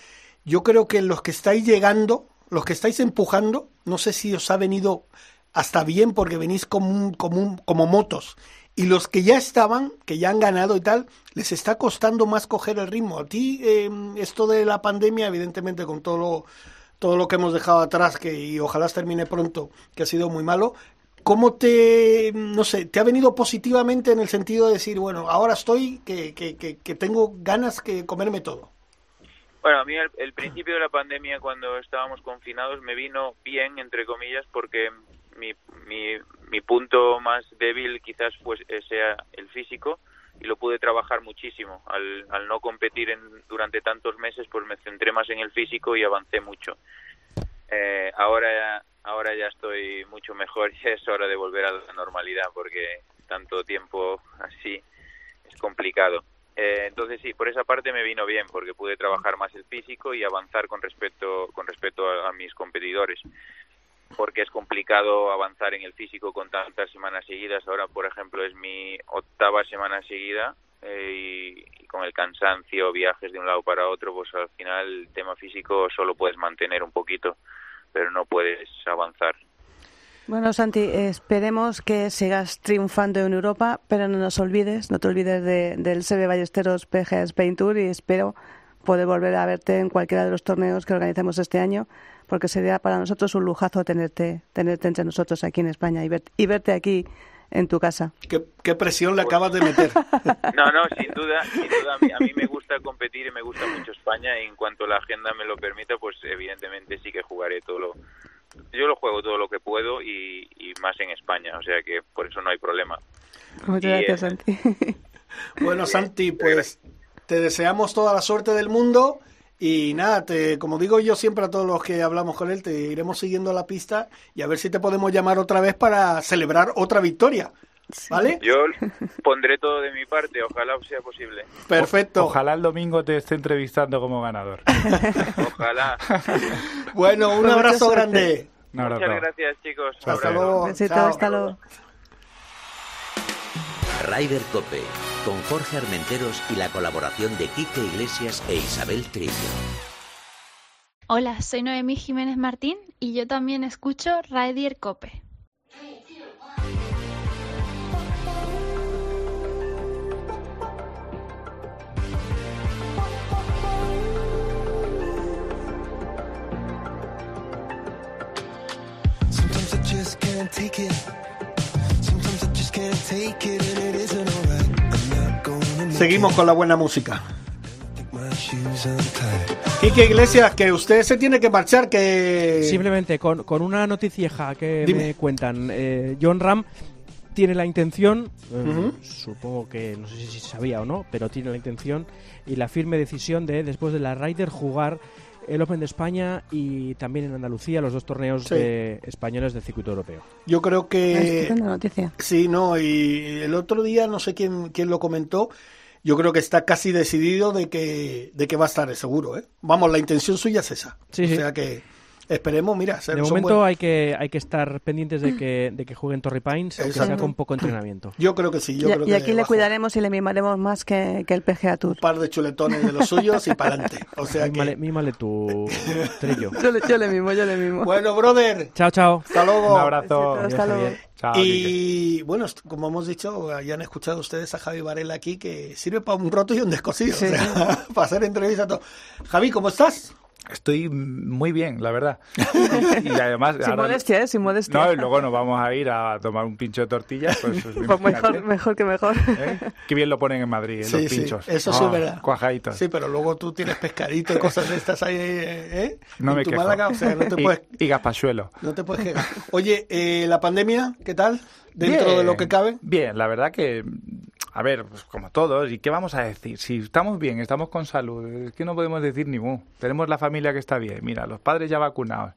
yo creo que los que estáis llegando, los que estáis empujando, no sé si os ha venido hasta bien porque venís como, un- como, un- como motos. Y los que ya estaban, que ya han ganado y tal, les está costando más coger el ritmo. A ti, eh, esto de la pandemia, evidentemente, con todo lo, todo lo que hemos dejado atrás, que y ojalá termine pronto, que ha sido muy malo, ¿cómo te, no sé, te ha venido positivamente en el sentido de decir, bueno, ahora estoy, que, que, que, que tengo ganas que comerme todo? Bueno, a mí el, el principio de la pandemia, cuando estábamos confinados, me vino bien, entre comillas, porque mi, mi, punto más débil quizás pues eh, sea el físico y lo pude trabajar muchísimo. Al, al no competir en, durante tantos meses, pues me centré más en el físico y avancé mucho. Eh, ahora, ahora ya estoy mucho mejor *laughs* y es hora de volver a la normalidad porque tanto tiempo así es complicado. Eh, entonces sí, por esa parte me vino bien porque pude trabajar más el físico y avanzar con respecto con respecto a mis competidores. Porque es complicado avanzar en el físico con tantas semanas seguidas. Ahora, por ejemplo, es mi octava semana seguida eh, y, con el cansancio, viajes de un lado para otro, pues al final el tema físico solo puedes mantener un poquito, pero no puedes avanzar. Bueno, Santi, esperemos que sigas triunfando en Europa, pero no nos olvides, no te olvides de, del CB Ballesteros PGA Spain Tour y espero poder volver a verte en cualquiera de los torneos que organicemos este año, porque sería para nosotros un lujazo tenerte, tenerte entre nosotros aquí en España y, y verte aquí en tu casa. ¿Qué, presión le acabas de meter? *laughs* No, no, sin duda, sin duda a, mí, me gusta competir y me gusta mucho España y en cuanto la agenda me lo permita, pues evidentemente sí que jugaré todo lo... Yo lo juego todo lo que puedo y, más en España, o sea que por eso no hay problema. Muchas gracias, Santi. Bueno, *laughs* Santi, pues te deseamos toda la suerte del mundo y nada, te, como digo yo siempre a todos los que hablamos con él, te iremos siguiendo la pista y a ver si te podemos llamar otra vez para celebrar otra victoria. ¿Vale? Yo pondré todo de mi parte, ojalá sea posible. Perfecto. ojalá el domingo te esté entrevistando como ganador. *laughs* ojalá. bueno, un abrazo grande. Muchas gracias, chicos. Hasta luego. hasta luego. Rider Cope, con Jorge Armenteros y la colaboración de Quique Iglesias e Isabel Trillo. Hola, soy Noemí Jiménez Martín y yo también escucho Rider Cope. Seguimos con la buena música. Quique Iglesias, que usted se tiene que marchar, que... Simplemente con, una noticieja que me cuentan. Eh, John Ram tiene la intención, eh, supongo que no sé si sabía o no, pero tiene la intención y la firme decisión de, después de la Ryder, jugar el Open de España y también en Andalucía los dos torneos españoles del circuito europeo. Yo creo que... noticia. Sí, no, y el otro día, no sé quién, quién lo comentó, yo creo que está casi decidido de que, de que va a estar seguro. ¿eh? Vamos, la intención suya es esa. o sea que esperemos, mira. De momento hay que hay que estar pendientes de que, de que jueguen Torrey Pines, aunque sea con poco entrenamiento. Yo creo que sí. Yo y, creo y aquí le cuidaremos y le mimaremos más que, que, el PGA Tour. Un par de chuletones de los suyos y para adelante. O sea que... mímale tu trillo. *laughs* yo, le, yo le mimo, yo le mimo. Bueno, brother. Chao, chao. Hasta luego. Un abrazo. Hasta luego. y bueno, como hemos dicho, ya han escuchado ustedes a Javi Varela aquí, que sirve para un roto y un descosido, *laughs* o sea, para hacer entrevistas. Todo. Javi, ¿cómo estás? Estoy muy bien, la verdad. *laughs* y además... Sin modestia, ¿eh? Sin modestia. No, y luego nos vamos a ir a tomar un pincho de tortillas. Pues, *laughs* pues mejor, mejor que mejor. ¿Eh? Qué bien lo ponen en Madrid, sí, los pinchos. Sí, eso sí es ah, verdad. Cuajaditos. Sí, pero luego tú tienes pescadito y cosas de estas ahí, ¿eh? No me tu quejo. Málaga, o sea, no te y, puedes... Y gaspachuelo. No te puedes quejar. Oye, eh, ¿la pandemia qué tal? ¿Dentro de lo que cabe? Bien, la verdad que a ver, pues como todos, ¿y qué vamos a decir? Si estamos bien, estamos con salud, es que no podemos decir ni mu. Tenemos la familia que está bien, mira, los padres ya vacunados.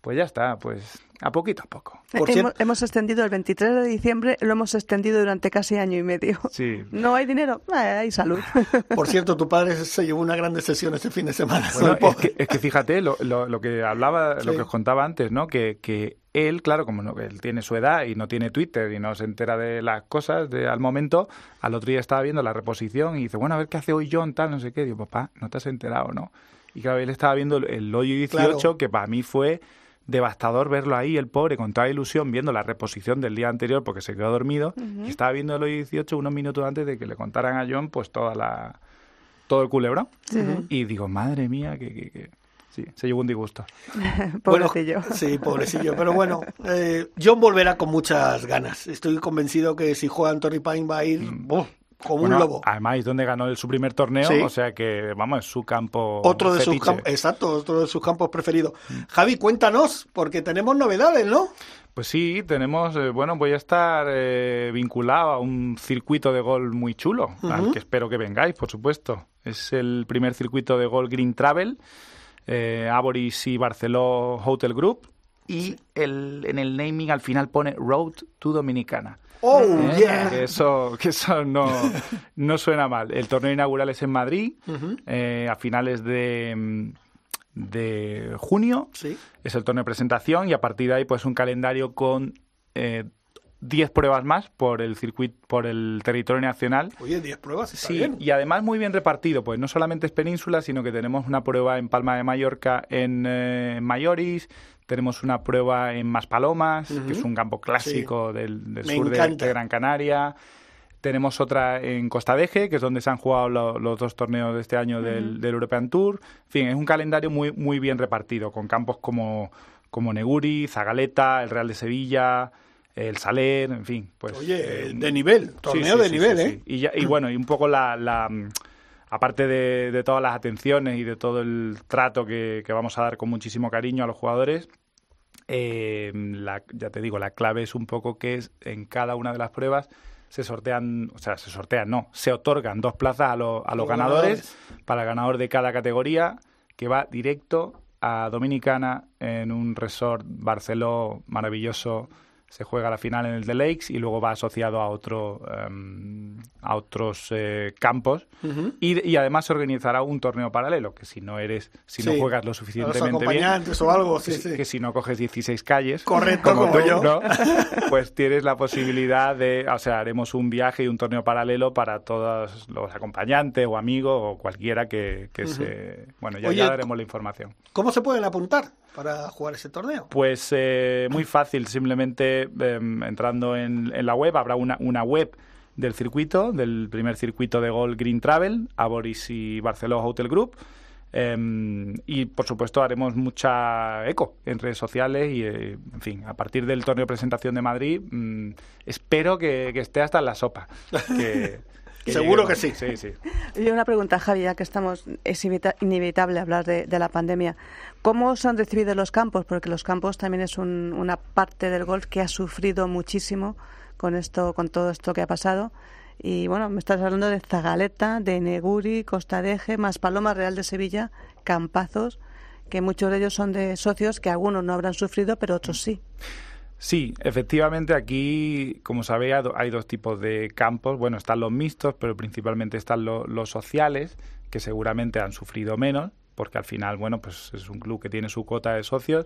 Pues ya está, pues a poquito a poco. hemos, hemos, extendido el 23 de diciembre, lo hemos extendido durante casi año y medio. Sí. No hay dinero, eh, hay salud. *laughs* Por cierto, tu padre se llevó una gran decepción este fin de semana. *laughs* es, que, es, que, fíjate lo, lo, que hablaba, lo que os contaba antes, ¿no? Que, que él, claro, como no, él tiene su edad y no tiene Twitter y no se entera de las cosas de, al momento, al otro día estaba viendo la reposición y dice, bueno, a ver qué hace hoy John, tal, no sé qué. Digo, papá, no te has enterado, ¿no? Y claro, él estaba viendo el, hoyo 18, que para mí fue devastador verlo ahí, el pobre, con toda ilusión, viendo la reposición del día anterior porque se quedó dormido. Y estaba viendo el hoyo 18 unos minutos antes de que le contaran a John, pues toda la todo el culebro. Y digo, madre mía, que, que, que sí, se llevó un disgusto. *laughs* pobrecillo. sí, pobrecillo. Pero bueno, eh, John volverá con muchas ganas. Estoy convencido que si juega Anthony Pine va a ir mm. Como un lobo. Además, es donde ganó su primer torneo, o sea que, vamos, es su campo. Otro de sus campos, exacto, otro de sus campos preferidos. Mm. Javi, cuéntanos, porque tenemos novedades, ¿no? Pues sí, tenemos, eh, bueno, voy a estar eh, vinculado a un circuito de gol muy chulo, al que espero que vengáis, por supuesto. Es el primer circuito de gol Green Travel eh, Aboris y Barceló Hotel Group. Y el, en el naming al final pone Road to Dominicana. Oh, ¿Eh? yeah. Que eso, que eso no, no suena mal. El torneo inaugural es en Madrid, eh, a finales de, de junio. ¿Sí? Es el torneo de presentación y a partir de ahí pues un calendario con eh, 10 pruebas más por el circuito, por el territorio nacional. Oye, 10 pruebas, está sí, bien. y además muy bien repartido, pues no solamente es península, sino que tenemos una prueba en Palma de Mallorca en eh, Mayoris, tenemos una prueba en Maspalomas, que es un campo clásico del, sur de, Gran Canaria. Tenemos otra en Costa Deje, que es donde se han jugado lo- los dos torneos de este año del, del European Tour. En fin, es un calendario muy, muy bien repartido, con campos como, como Neguri, Zagaleta, el Real de Sevilla, el Saler, en fin. Pues, Oye, eh, de nivel, torneo de nivel, ¿eh? Y, ya- y bueno, y un poco la... la, Aparte de, de todas las atenciones y de todo el trato que, que vamos a dar con muchísimo cariño a los jugadores, eh, la- ya te digo, la clave es un poco que es en cada una de las pruebas se sortean, o sea, se sortean, no, se otorgan dos plazas a, los- a los Los ganadores, para el ganador de cada categoría, que va directo a Dominicana en un resort Barceló maravilloso. Se juega la final en el The Lakes y luego va asociado a otro em, a otros eh, campos y, y además se organizará un torneo paralelo que si no eres si no juegas lo suficientemente bien acompañantes o algo, sí, que, sí. que si no coges 16 calles Correcto, como tú, yo. ¿no? *laughs* pues tienes la posibilidad de o sea haremos un viaje y un torneo paralelo para todos los acompañantes o amigos o cualquiera que, se bueno ya, Oye, ya daremos la información ¿Cómo se pueden apuntar para jugar ese torneo? pues eh, muy fácil, simplemente em, entrando en, en la web, habrá una, una web del circuito, del primer circuito de Gol Green Travel, Aboris y Barceló Hotel Group. em, y por supuesto haremos mucha eco en redes sociales y eh, en fin, a partir del torneo presentación de Madrid mm, espero que, que esté hasta en la sopa. Que, *laughs* Seguro que sí. Sí, sí. *laughs* Y una pregunta, Javi, ya que estamos, es inevita- inevitable hablar de, de la pandemia. ¿Cómo se han recibido los campos? Porque los campos también es un- una parte del golf que ha sufrido muchísimo con esto, con todo esto que ha pasado. Y bueno, me estás hablando de Zagaleta, de Neguri, Costa Deje, más Paloma Real de Sevilla, campazos, que muchos de ellos son de socios que algunos no habrán sufrido, pero otros sí. Sí, efectivamente aquí, como sabéis, hay do- hay dos tipos de campos. Bueno, están los mixtos, pero principalmente están lo- los sociales, que seguramente han sufrido menos, porque al final, bueno, pues es un club que tiene su cuota de socios.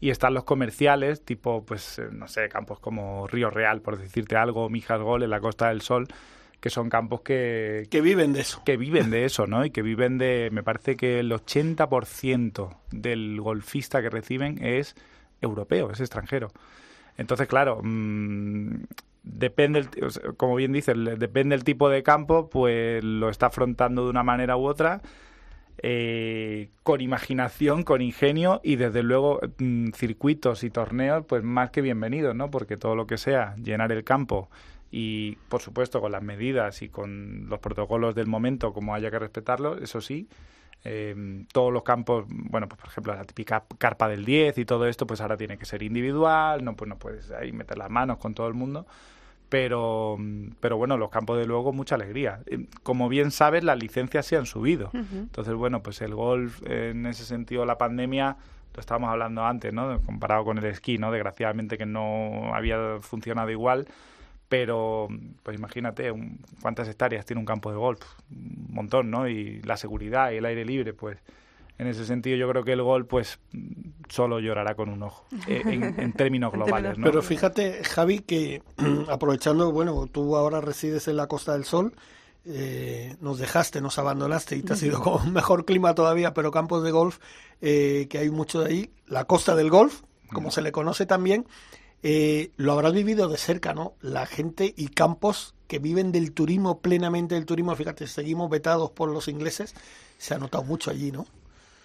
Y están los comerciales, tipo, pues, eh, no sé, campos como Río Real, por decirte algo, Mijas Gol, en la Costa del Sol, que son campos que... Que viven de eso. Que viven de eso, ¿no? Y que viven de, me parece que el 80% del golfista que reciben es europeo, es extranjero. Entonces, claro, mm, depende, el o sea, como bien dices, depende del tipo de campo, pues lo está afrontando de una manera u otra, eh, con imaginación, con ingenio y desde luego mm, circuitos y torneos, pues más que bienvenidos, ¿no? Porque todo lo que sea llenar el campo y, por supuesto, con las medidas y con los protocolos del momento, como haya que respetarlos, eso sí, eh, todos los campos, bueno, pues por ejemplo la típica carpa del 10 y todo esto, pues ahora tiene que ser individual, no pues no puedes ahí meter las manos con todo el mundo, pero pero bueno, los campos de luego mucha alegría. Eh, Como bien sabes, las licencias se han subido. Entonces, bueno, pues el golf en ese sentido la pandemia lo estábamos hablando antes, ¿no? Comparado con el esquí, ¿no? Desgraciadamente que no había funcionado igual, pero pues imagínate un- cuántas hectáreas tiene un campo de golf, un montón, ¿no? Y la seguridad y el aire libre, pues en ese sentido yo creo que el golf pues solo llorará con un ojo eh, en, en *laughs* términos globales, ¿no? Pero fíjate, Javi, que *clears throat* aprovechando, bueno, tú ahora resides en la Costa del Sol, eh, nos dejaste, nos abandonaste y te has ido con un *laughs* mejor clima todavía, pero campos de golf, eh, que hay mucho de ahí, la Costa del Golf, como se le conoce también, eh, lo habrás vivido de cerca, ¿no? La gente y campos que viven del turismo, plenamente del turismo, fíjate, seguimos vetados por los ingleses, se ha notado mucho allí, ¿no?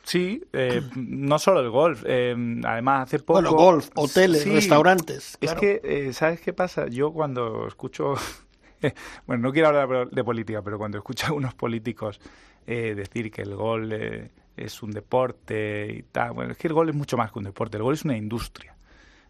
Sí, eh, *clears throat* no solo el golf. eh, además, hace poco. Bueno, golf, hoteles, restaurantes, Es que, eh, ¿sabes qué pasa? Yo cuando escucho. *laughs* bueno, no quiero hablar de política, pero cuando escucho a unos políticos eh, decir que el golf es un deporte y tal. Bueno, es que el golf es mucho más que un deporte. El golf es una industria.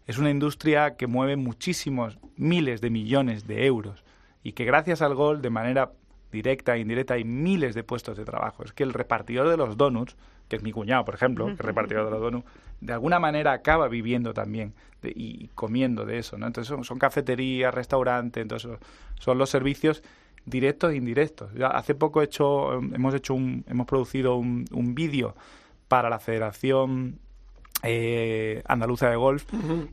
Es una industria que mueve muchísimos, miles de millones de euros y que gracias al golf, de manera directa e indirecta, hay miles de puestos de trabajo. Es que el repartidor de los donuts, que es mi cuñado, por ejemplo, que es repartidor de los donuts, de alguna manera acaba viviendo también y comiendo de eso, ¿no? Entonces son, cafeterías, restaurantes, entonces son- los servicios directos e indirectos. Hace poco he hecho, hemos hecho un, hemos producido un, un vídeo para la Federación eh, Andaluza de Golf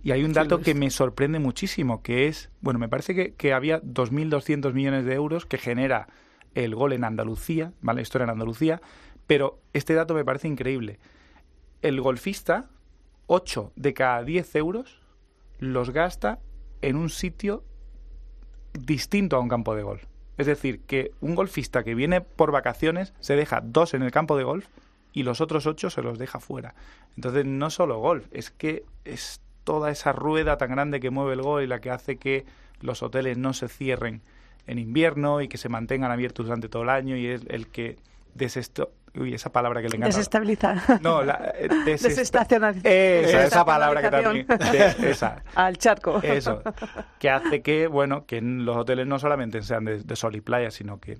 y hay un dato que me sorprende muchísimo, que es, bueno, me parece que, que había 2.200 millones de euros que genera el gol en Andalucía, ¿vale? Esto era en Andalucía, pero este dato me parece increíble. El golfista, 8 de cada 10 euros los gasta en un sitio distinto a un campo de golf. Es decir, que un golfista que viene por vacaciones se deja dos en el campo de golf y los otros ocho se los deja fuera. Entonces, no solo golf, es que es toda esa rueda tan grande que mueve el golf y la que hace que los hoteles no se cierren en invierno y que se mantengan abiertos durante todo el año y es el que desesto Uy, esa palabra que le encanta. Desestabilizar. No, la, eh, *laughs* desest- Desestacionalización. Esa, esa palabra que también. De- esa. Al charco. Eso. Que hace que, bueno, que los hoteles no solamente sean de, de sol y playa, sino que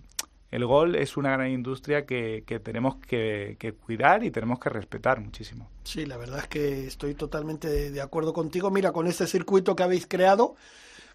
el gol es una gran industria que, que tenemos que, cuidar y tenemos que respetar muchísimo. Sí, la verdad es que estoy totalmente de, de acuerdo contigo. Mira, con este circuito que habéis creado,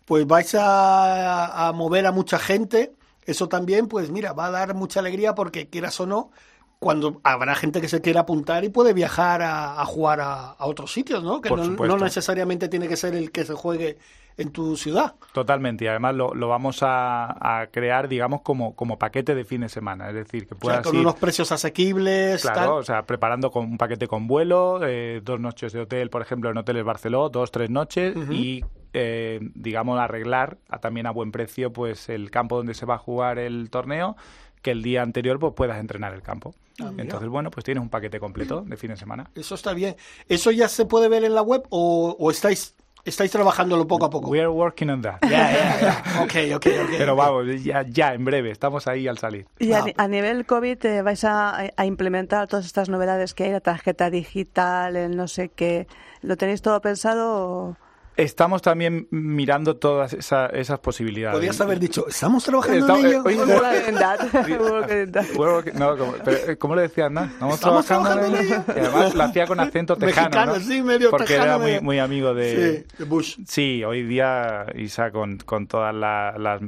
pues vais a, a mover a mucha gente. Eso también, pues mira, va a dar mucha alegría porque quieras o no, cuando habrá gente que se quiera apuntar y puede viajar a, a jugar a, a otros sitios, ¿no? Que Por no, necesariamente tiene que ser el que se juegue en tu ciudad. Totalmente, y además lo, lo vamos a, a crear, digamos, como, como paquete de fin de semana. Es decir, que O sea, puedas con ir- unos precios asequibles. Claro, tal. o sea, preparando con un paquete con vuelo, eh, dos noches de hotel, por ejemplo, en hoteles Barceló, dos, tres noches, y, eh, digamos, arreglar a- también a buen precio pues el campo donde se va a jugar el torneo, que el día anterior pues puedas entrenar el campo. Ah. Entonces, bueno, pues tienes un paquete completo de fin de semana. Eso está bien. ¿Eso ya se puede ver en la web o, o estáis, estáis trabajándolo poco a poco? We are working on that. Ya, ya, ya. *laughs* Ok, ok, ok. Pero vamos, ya, ya en breve, estamos ahí al salir. Y a, ni- a nivel COVID eh, vais a, a implementar todas estas novedades que hay, la tarjeta digital, el no sé qué. ¿Lo tenéis todo pensado? o- Estamos también mirando todas esa- esas posibilidades. Podrías haber dicho, estamos trabajando en ello. eh, oye, *laughs* no, como, pero, eh, ¿Cómo le decías, no? Estamos, Estamos trabajando, trabajando en ello. Y además lo hacía con acento *laughs* tejano, Mexicano, ¿no? sí, medio Porque tejano era muy, muy amigo de... Sí, de Bush. Sí, hoy día, Isa, con, con todas la- las,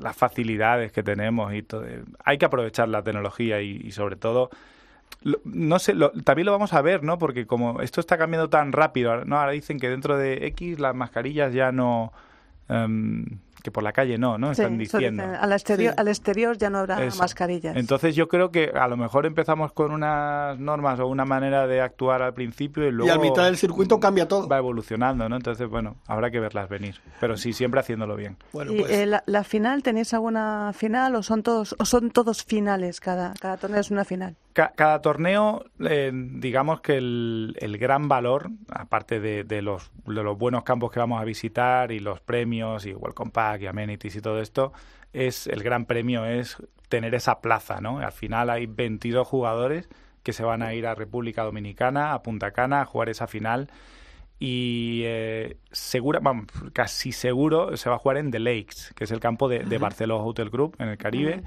las facilidades que tenemos y todo, eh, hay que aprovechar la tecnología y, y sobre todo... no sé, lo- también lo vamos a ver, ¿no? Porque como esto está cambiando tan rápido, ¿no? Ahora dicen que dentro de X las mascarillas ya no... em, que por la calle no, ¿no? Sí, Están diciendo. dicen. al, exterior, Sí. al exterior ya no habrá Eso. mascarillas. Entonces yo creo que a lo mejor empezamos con unas normas o una manera de actuar al principio y luego y a mitad del circuito cambia todo. va evolucionando, ¿no? Entonces, bueno, habrá que verlas venir. Pero sí, siempre haciéndolo bien. Bueno, ¿Y pues eh, la, la final tenéis alguna final o son todos o son todos finales? Cada, cada torneo es una final. Ca- cada torneo, eh, digamos que el, el gran valor, aparte de, de los, de los buenos campos que vamos a visitar y los premios y Welcome Pack y amenities y todo esto, es el gran premio es tener esa plaza, ¿no? Al final hay 22 jugadores que se van a ir a República Dominicana, a Punta Cana, a jugar esa final y eh, segura, vamos, casi seguro se va a jugar en The Lakes, que es el campo de, de Barceló Hotel Group en el Caribe,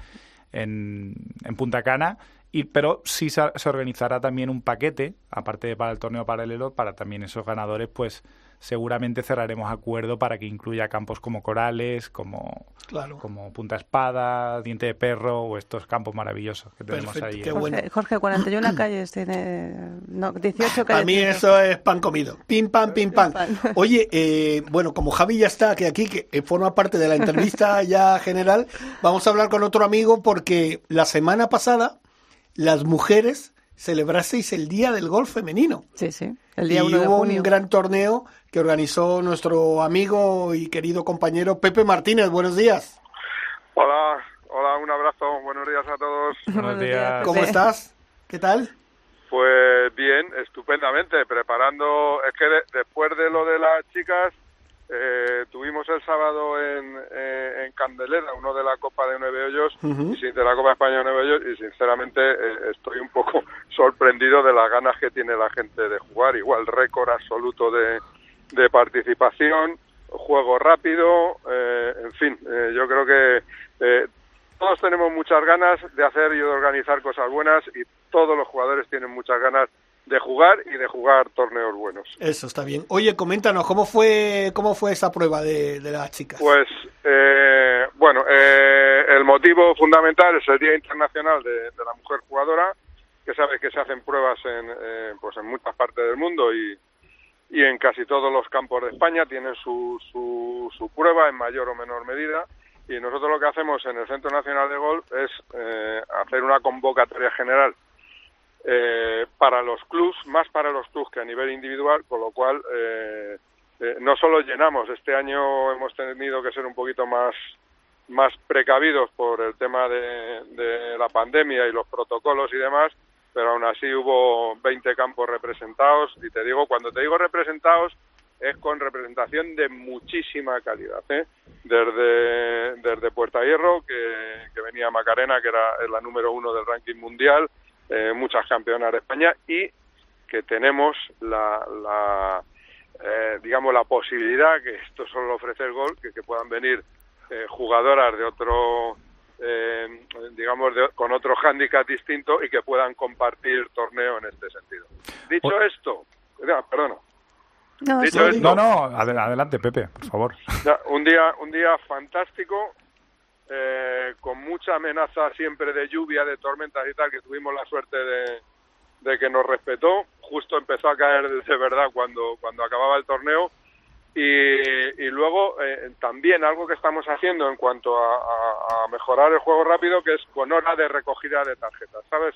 en, en Punta Cana. Y, pero sí se, se organizará también un paquete, aparte de para el torneo paralelo, para también esos ganadores, pues seguramente cerraremos acuerdo para que incluya campos como Corales, como, Claro. como Punta Espada, Diente de Perro o estos campos maravillosos que tenemos Perfecto, ahí. qué en- bueno. Jorge, Jorge, 41 *clears throat* calles tiene. No, 18 calles. A mí tiene. eso es pan comido. Pim, pam, pim, pam. Oye, eh, bueno, como Javi ya está que aquí, que eh, forma parte de la entrevista ya general, vamos a hablar con otro amigo porque la semana pasada las mujeres celebrasteis el Día del Golf Femenino. Sí, sí. El día y 1 de hubo junio. un gran torneo que organizó nuestro amigo y querido compañero Pepe Martínez. Buenos días. Hola, hola, un abrazo, buenos días a todos. *laughs* Buenos días. ¿Cómo estás? ¿Qué tal? Pues bien, estupendamente, preparando, es que de- después de lo de las chicas, eh, tuvimos el sábado en, eh, en Candelera, uno de la Copa de Nueve Hoyos, Ujú. y sin- de la Copa de España de Nueve Hoyos, y sinceramente eh, estoy un poco *laughs* sorprendido de las ganas que tiene la gente de jugar, igual récord absoluto de, de participación, juego rápido, eh, en fin, eh, yo creo que eh, todos tenemos muchas ganas de hacer y de organizar cosas buenas y todos los jugadores tienen muchas ganas de jugar y de jugar torneos buenos. Eso está bien. Oye, coméntanos, ¿cómo fue, cómo fue esa prueba de, de las chicas? Pues, eh, bueno, eh, el motivo fundamental es el Día Internacional de, de la Mujer Jugadora, que sabe que se hacen pruebas en, eh, pues en muchas partes del mundo y, y en casi todos los campos de España tienen su, su, su prueba en mayor o menor medida. Y nosotros lo que hacemos en el Centro Nacional de Golf es eh, hacer una convocatoria general eh, para los clubs, más para los clubs que a nivel individual, con lo cual eh, eh, no solo llenamos, este año hemos tenido que ser un poquito más más precavidos por el tema de, de la pandemia y los protocolos y demás, pero aún así hubo 20 campos representados y te digo, cuando te digo representados es con representación de muchísima calidad, ¿eh? desde, desde Puerta Hierro, que, que venía Macarena, que era la número uno del ranking mundial, eh, muchas campeonas de España y que tenemos la, la eh, digamos la posibilidad que esto solo ofrece el gol que, que puedan venir eh, jugadoras de otro eh, digamos de, con otro hándicap distinto y que puedan compartir torneo en este sentido dicho esto ya, perdona No, Dicho sí. esto, No, no, adel- adelante, Pepe, por favor. un día un día fantástico eh, con mucha amenaza siempre de lluvia de tormentas y tal que tuvimos la suerte de, que nos respetó. Justo empezó a caer de verdad cuando cuando acababa el torneo. Y, y luego eh, también algo que estamos haciendo en cuanto a mejorar el juego rápido que es con hora de recogida de tarjetas sabes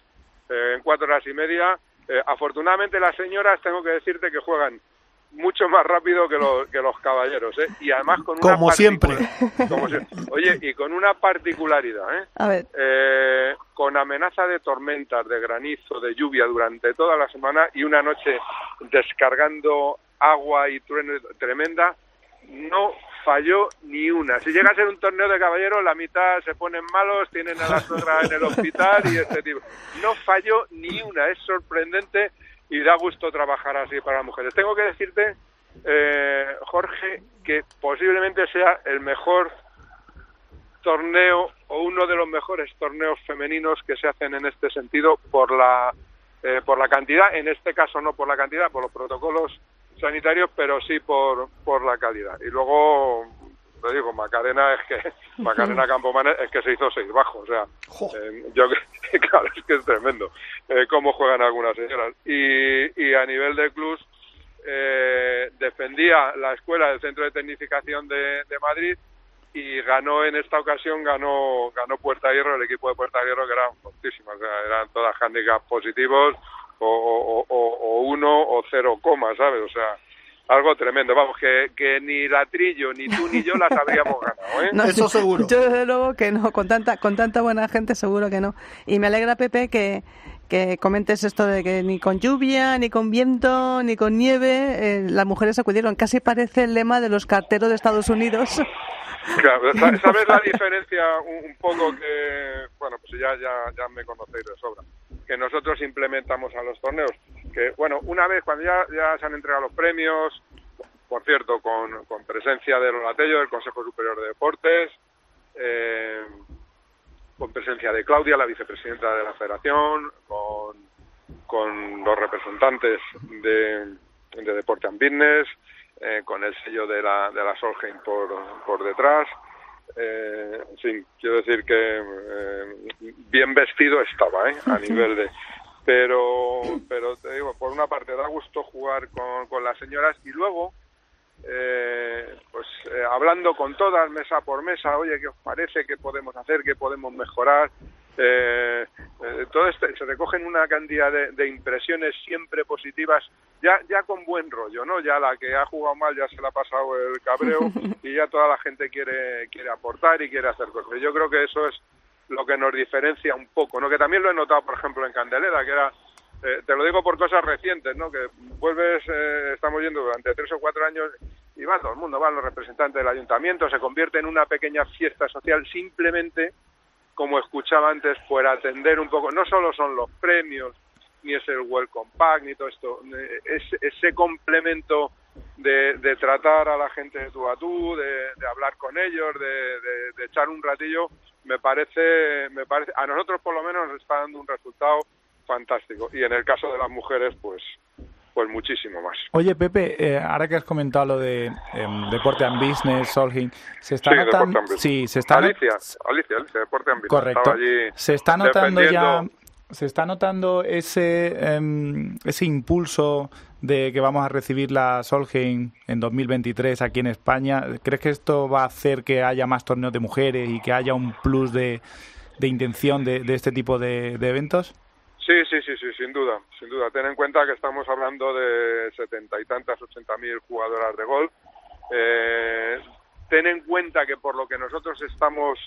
Eh, en cuatro horas y media. Eh, afortunadamente las señoras tengo que decirte que juegan mucho más rápido que los, que los caballeros, ¿eh? Y además con una Como siempre. como siempre. Oye, y con una particularidad, ¿eh? A ver, Eh, con amenaza de tormentas, de granizo, de lluvia durante toda la semana y una noche descargando agua y trueno tremenda, no falló ni una. Si llega a ser un torneo de caballeros, la mitad se ponen malos, tienen a la suegra en el hospital y este tipo. No falló ni una, es sorprendente y da gusto trabajar así para mujeres. Tengo que decirte, eh, Jorge, que posiblemente sea el mejor torneo o uno de los mejores torneos femeninos que se hacen en este sentido por la eh, por la cantidad, en este caso no por la cantidad, por los protocolos sanitarios, pero sí por por la calidad. Y luego te digo, Macarena es que *laughs* Macarena Campomanes es que se hizo seis bajos, o sea, eh, yo *laughs* claro, es que es tremendo eh, cómo juegan algunas señoras. Y, y a nivel de clubs eh, defendía la escuela del Centro de Tecnificación de, de Madrid y ganó en esta ocasión ganó ganó Puerta Hierro el equipo de Puerta Hierro que eran fortísimas o sea, eran todas handicaps positivos o, o, o- o uno o cero coma sabes o sea algo tremendo vamos que, que ni la Trillo ni tú ni yo las habríamos *laughs* ganado ¿eh? no, yo- Yo desde luego que no, con tanta, con tanta buena gente seguro que no. Y me alegra, Pepe, que, que comentes esto de que ni con lluvia, ni con viento, ni con nieve, eh, las mujeres acudieron. Casi parece el lema de los carteros de Estados Unidos. *laughs* Claro, sa- *laughs* ¿sabes la diferencia un, un poco que, bueno, pues ya, ya, ya me conocéis de sobra, que nosotros implementamos a los torneos? Que, bueno, una vez cuando ya, ya se han entregado los premios, por cierto, con, con presencia del Olatello, del Consejo Superior de Deportes, eh, con presencia de Claudia, la vicepresidenta de la Federación, con, con los representantes de, de Deporte and Business, eh, con el sello de la, de la Solheim por, por detrás. Eh, en fin, quiero decir que eh, bien vestido estaba, ¿eh? A *laughs* nivel de... Pero, pero te digo, por una parte da gusto jugar con, con las señoras y luego, eh, pues eh, hablando con todas, mesa por mesa, oye, ¿qué os parece? ¿Qué podemos hacer? ¿Qué podemos mejorar? Eh, eh, todo este, se recogen una cantidad de, de impresiones siempre positivas, ya, ya con buen rollo, ¿no? Ya la que ha jugado mal ya se le ha pasado el cabreo *laughs* y ya toda la gente quiere, quiere aportar y quiere hacer cosas. Yo creo que eso es lo que nos diferencia un poco, ¿no? Que también lo he notado, por ejemplo, en Candelera, que era, eh, te lo digo por cosas recientes, ¿no? Que vuelves, eh, estamos yendo durante tres o cuatro años y va todo el mundo, van los representantes del ayuntamiento, se convierte en una pequeña fiesta social simplemente como escuchaba antes, por atender un poco, no solo son los premios, ni es el Welcome Pack, ni todo esto, eh, es, ese complemento de, de tratar a la gente de tú a tú, de, de hablar con ellos, de, echar un ratillo, me parece, me parece, a nosotros por lo menos nos está dando un resultado fantástico. Y en el caso de las mujeres, pues, pues muchísimo más. Oye, Pepe, eh, ahora que has comentado lo de em, Deporte and Business, Solheim, se está Sí, notando... Sí, se está Alicia, Alicia, Alicia, Deporte and Business, Correcto. allí Se está notando ya, se está notando ese em, ese impulso de que vamos a recibir la Solheim en 2023 aquí en España. ¿Crees que esto va a hacer que haya más torneos de mujeres y que haya un plus de, de intención de, de este tipo de, de eventos? Sí, sí, sí, sí, sin duda, sin duda. Ten en cuenta que estamos hablando de setenta y tantas, ochenta mil jugadoras de golf. Eh, ten en cuenta que por lo que nosotros estamos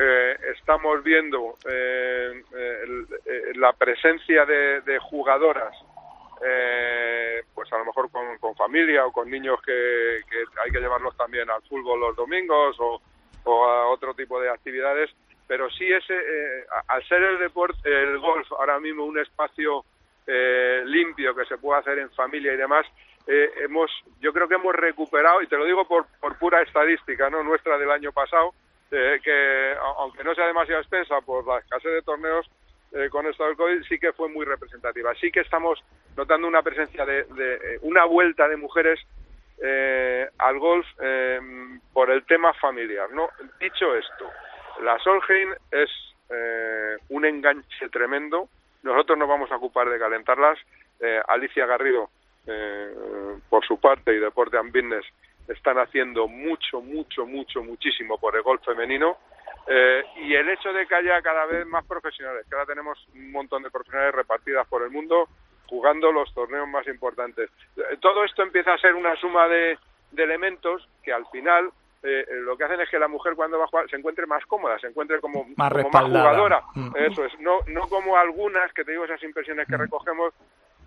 eh, estamos viendo eh, el- eh, la presencia de, de jugadoras, eh, pues a lo mejor con, familia o con niños que, que hay que llevarlos también al fútbol los domingos o, a otro tipo de actividades, pero sí ese, eh, al ser el deporte, el golf ahora mismo un espacio eh, limpio que se puede hacer en familia y demás, hemos, yo creo que hemos recuperado, y te lo digo por, por pura estadística, no nuestra del año pasado, eh, que aunque no sea demasiado extensa por la escasez de torneos eh, con esto del COVID, sí que fue muy representativa. Sí que estamos notando una presencia de, de, eh, una vuelta de mujeres eh, al golf eh, por el tema familiar. No, dicho esto, la Solheim es eh, un enganche tremendo. Nosotros nos vamos a ocupar de calentarlas. Alicia Garrido, por su parte, y Deporte and Business están haciendo mucho, mucho, mucho, muchísimo por el golf femenino. Eh, y el hecho de que haya cada vez más profesionales, que ahora tenemos un montón de profesionales repartidas por el mundo jugando los torneos más importantes. Eh, Todo esto empieza a ser una suma de, de elementos que al final eh, lo que hacen es que la mujer cuando va a jugar se encuentre más cómoda, se encuentre como Más como más respaldada. jugadora. Mm. Eso es, no, no como algunas que te digo esas impresiones que Mm. recogemos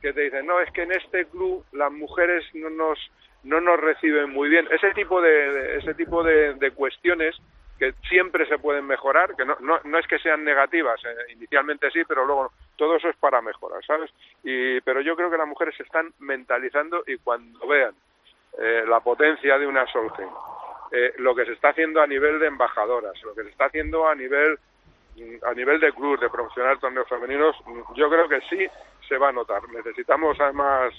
que te dicen, no, es que en este club las mujeres no nos no nos reciben muy bien. Ese tipo de, ese tipo de, de cuestiones que siempre se pueden mejorar, que no, no, no es que sean negativas, eh, inicialmente sí, pero luego todo eso es para mejorar, ¿sabes? Y, pero yo creo que las mujeres se están mentalizando y cuando vean eh, la potencia de una Solheim, eh, lo que se está haciendo a nivel de embajadoras, lo que se está haciendo a nivel a nivel de club, de promocionar torneos femeninos, yo creo que sí se va a notar. Necesitamos además,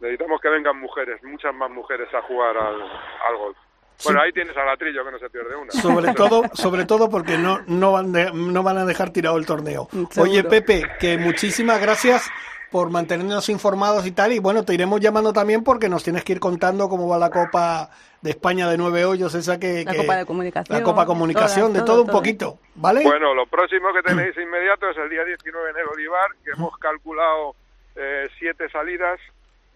necesitamos que vengan mujeres, muchas más mujeres a jugar al, al golf. Bueno, ahí tienes al atrillo que no se pierde una. Sobre *laughs* todo, sobre todo porque no, no, van de- no van a dejar tirado el torneo. Seguro. Oye, Pepe, que muchísimas gracias por mantenernos informados y tal. Y bueno, te iremos llamando también porque nos tienes que ir contando cómo va la Copa de España de nueve hoyos, esa que... La que- Copa de Comunicación. La Copa Comunicación, todas, de todo, todo un todo. poquito, ¿vale? Bueno, lo próximo que tenéis inmediato es el día 19 en el Olivar, que hemos calculado eh, siete salidas,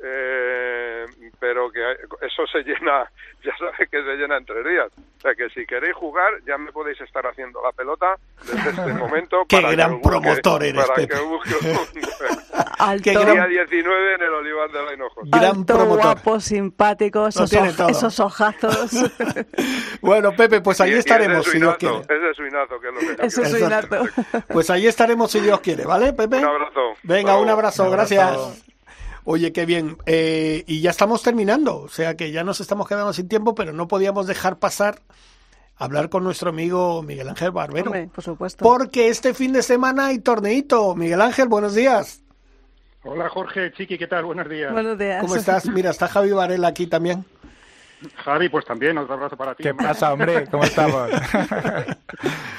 eh, pero que eso se llena, *laughs* ya sabes que se llena en tres días. O sea que si queréis jugar, ya me podéis estar haciendo la pelota desde este *laughs* momento. Qué para que gran busque- promotor eres, para Pepe. que busque un- *laughs* Alto, Qué Día 19 en el Olivar de la Hinojosa. Gran alto, promotor. guapo, simpático, esos, tiene oj- esos ojazos. Bueno, Pepe, pues Y- ahí y estaremos, ese si Dios quiere. Ese suinazo, que es lo que es. Pues ahí estaremos si Dios quiere, ¿vale, Pepe? Un abrazo. Venga, un abrazo, Un abrazo. gracias. Oye, qué bien. Eh, y ya estamos terminando, o sea que ya nos estamos quedando sin tiempo, pero no podíamos dejar pasar hablar con nuestro amigo Miguel Ángel Barbero. Hombre, por supuesto. Porque este fin de semana hay torneito. Miguel Ángel, buenos días. Hola Jorge, Chiqui, ¿qué tal? Buenos días. Buenos días. ¿Cómo estás? Mira, está Javi Varela aquí también. Javi, pues también, otro abrazo para ti. ¿Qué hombre. pasa, hombre? ¿Cómo estamos? *laughs*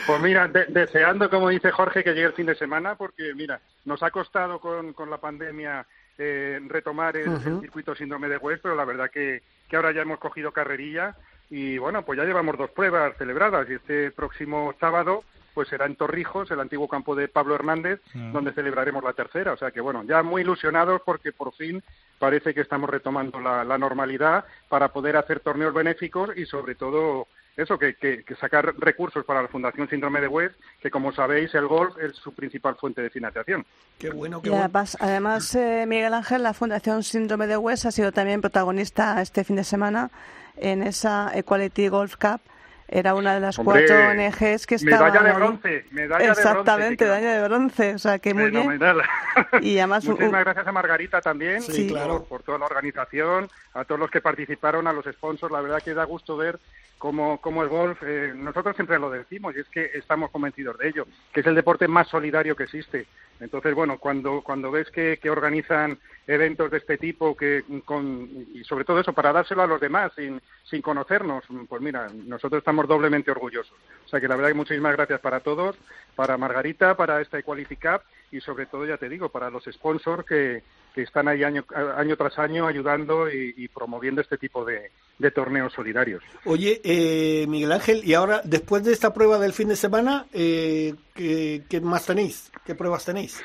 Pues mira, de- deseando, como dice Jorge, que llegue el fin de semana, porque mira, nos ha costado con, con la pandemia eh, retomar el, circuito síndrome de West, pero la verdad que, que ahora ya hemos cogido carrerilla y bueno, pues ya llevamos dos pruebas celebradas y este próximo sábado pues será en Torrijos, el antiguo campo de Pablo Hernández, donde celebraremos la tercera. O sea que bueno, ya muy ilusionados porque por fin parece que estamos retomando la, la normalidad para poder hacer torneos benéficos y sobre todo eso, que, que- que sacar recursos para la Fundación Síndrome de West, que como sabéis el golf es su principal fuente de financiación. Qué bueno, qué bueno. además, además eh, Miguel Ángel, la Fundación Síndrome de West ha sido también protagonista este fin de semana en esa Equality Golf Cup. Era una de las Hombre, cuatro ONGs que estaban medalla de bronce, medalla de bronce, Exactamente, sí, claro. medalla de bronce. O sea, que muy bien. Y además, *laughs* un- Muchísimas gracias a Margarita también Sí, por- claro. por, toda la organización, a todos los que participaron, a los sponsors. La verdad que da gusto ver cómo, cómo el golf, eh, nosotros siempre lo decimos y es que estamos convencidos de ello, que es el deporte más solidario que existe. Entonces, bueno, cuando, cuando ves que, que organizan eventos de este tipo que con, y sobre todo eso para dárselo a los demás sin, sin conocernos, pues mira, nosotros estamos doblemente orgullosos. O sea que la verdad que muchísimas gracias para todos, para Margarita, para esta Equality Cup y sobre todo, ya te digo, para los sponsors que, que están ahí año, año tras año ayudando y, y promoviendo este tipo de, de torneos solidarios. Oye, eh, Miguel Ángel, y ahora, después de esta prueba del fin de semana, eh, ¿qué, qué más tenéis? ¿Qué pruebas tenéis?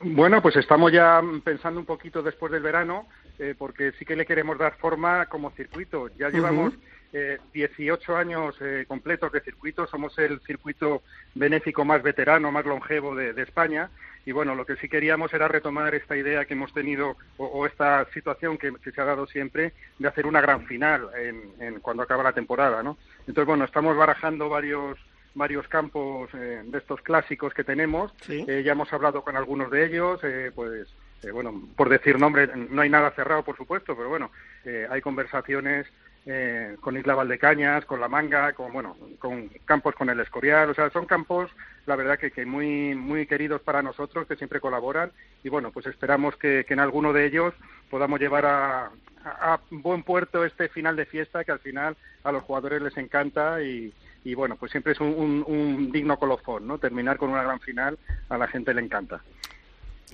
Bueno, pues estamos ya pensando un poquito después del verano, eh, porque sí que le queremos dar forma como circuito. Ya llevamos eh, 18 años eh, completos de circuito, somos el circuito benéfico más veterano, más longevo de, de, España. Y bueno, lo que sí queríamos era retomar esta idea que hemos tenido o, o esta situación que, que, se ha dado siempre de hacer una gran final en, en cuando acaba la temporada, ¿no? Entonces, bueno, estamos barajando varios varios campos eh, de estos clásicos que tenemos. Sí. Eh, ya hemos hablado con algunos de ellos, eh, pues eh, bueno, por decir nombre, no hay nada cerrado, por supuesto, pero bueno, eh, hay conversaciones eh, con Isla Valdecañas, con La Manga, con bueno, con campos con el Escorial, o sea, son campos, la verdad que, que muy muy queridos para nosotros, que siempre colaboran y bueno, pues esperamos que, en alguno de ellos podamos llevar a buen puerto este final de fiesta que al final a los jugadores les encanta y, y bueno, pues siempre es un, un, un, digno colofón, ¿no? Terminar con una gran final a la gente le encanta.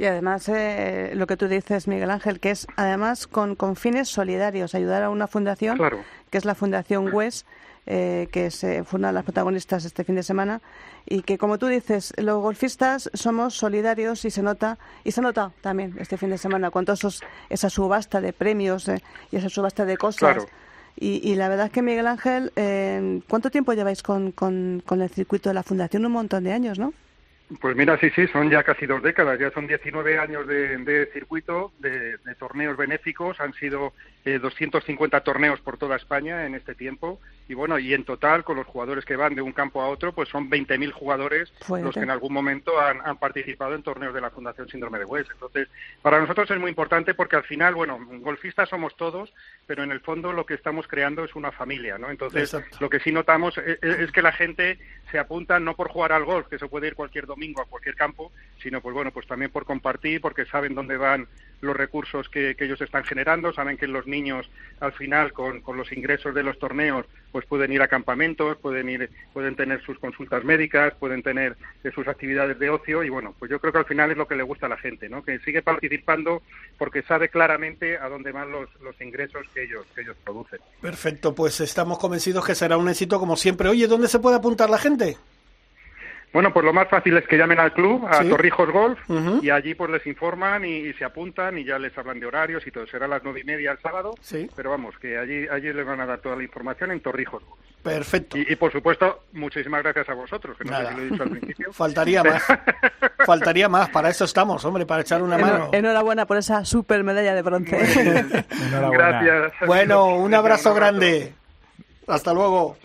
Y además, eh, lo que tú dices, Miguel Ángel, que es además con, con fines solidarios, ayudar a una fundación, claro. que es la Fundación WES, eh, que se fue una de las protagonistas este fin de semana, y que, como tú dices, los golfistas somos solidarios y se nota, y se nota también este fin de semana con todos esa subasta de premios eh, y esa subasta de cosas. Claro. Y, y, la verdad es que, Miguel Ángel, eh, ¿cuánto tiempo lleváis con, con, con, el circuito de la Fundación? Un montón de años, ¿no? Pues mira, sí, sí, son ya casi dos décadas, ya son 19 años de, de circuito, de, de, torneos benéficos, han sido eh, 250 torneos por toda España en este tiempo, y bueno, y en total, con los jugadores que van de un campo a otro, pues son 20.000 jugadores Fuerte. los que en algún momento han, han, participado en torneos de la Fundación Síndrome de West. Entonces, para nosotros es muy importante porque al final, bueno, golfistas somos todos, pero en el fondo lo que estamos creando es una familia, ¿no? Entonces, Exacto. lo que sí notamos es, es, que la gente se apunta no por jugar al golf, que se puede ir cualquier domingo a cualquier campo, sino pues bueno, pues también por compartir, porque saben dónde van los recursos que, que ellos están generando, saben que los niños al final con, con los ingresos de los torneos pues pueden ir a campamentos, pueden ir, pueden tener sus consultas médicas, pueden tener eh, sus actividades de ocio y bueno, pues yo creo que al final es lo que le gusta a la gente, ¿no? Que sigue participando porque sabe claramente a dónde van los, los ingresos que ellos, que ellos producen. Perfecto, pues estamos convencidos que será un éxito como siempre. Oye, ¿dónde se puede apuntar la gente? Bueno, pues lo más fácil es que llamen al club, a ¿Sí? Torrijos Golf, Uh -huh. y allí pues les informan y, y, se apuntan y ya les hablan de horarios y todo. Será a las nueve y media el sábado, sí. pero vamos, que allí, allí les van a dar toda la información en Torrijos Golf. Perfecto. Y, y, por supuesto, muchísimas gracias a vosotros, que no Nada. sé si lo he dicho al principio. *laughs* Faltaría más. *laughs* Faltaría más. Para eso estamos, hombre, para echar una mano. Enhorabuena por esa super medalla de bronce. *laughs* gracias. Bueno, un abrazo grande. Hasta luego.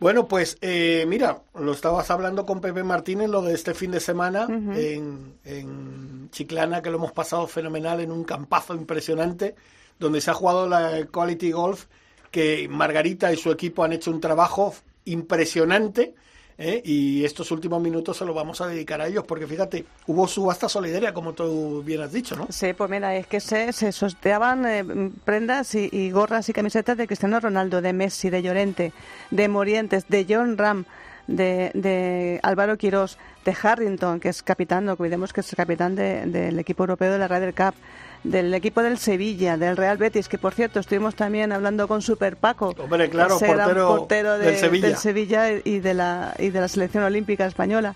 Bueno, pues eh, mira, lo estabas hablando con Pepe Martínez, lo de este fin de semana uh -huh. en, en, Chiclana, que lo hemos pasado fenomenal en un campazo impresionante, donde se ha jugado la Quality Golf, que Margarita y su equipo han hecho un trabajo impresionante. ¿Eh? Y estos últimos minutos se los vamos a dedicar a ellos, porque fíjate, hubo subasta solidaria, como tú bien has dicho, ¿no? Sí, pues mira, es que se, se sorteaban eh, prendas y, gorras y camisetas de Cristiano Ronaldo, de Messi, de Llorente, de Morientes, de John Ram, de, de Álvaro Quirós, de Harrington, que es capitán, no olvidemos que es capitán del de, equipo europeo de la Ryder Cup del equipo del Sevilla, del Real Betis, que por cierto estuvimos también hablando con Super Paco, Hombre, claro, portero, portero de, del, Sevilla. del, Sevilla. y de la y de la selección olímpica española.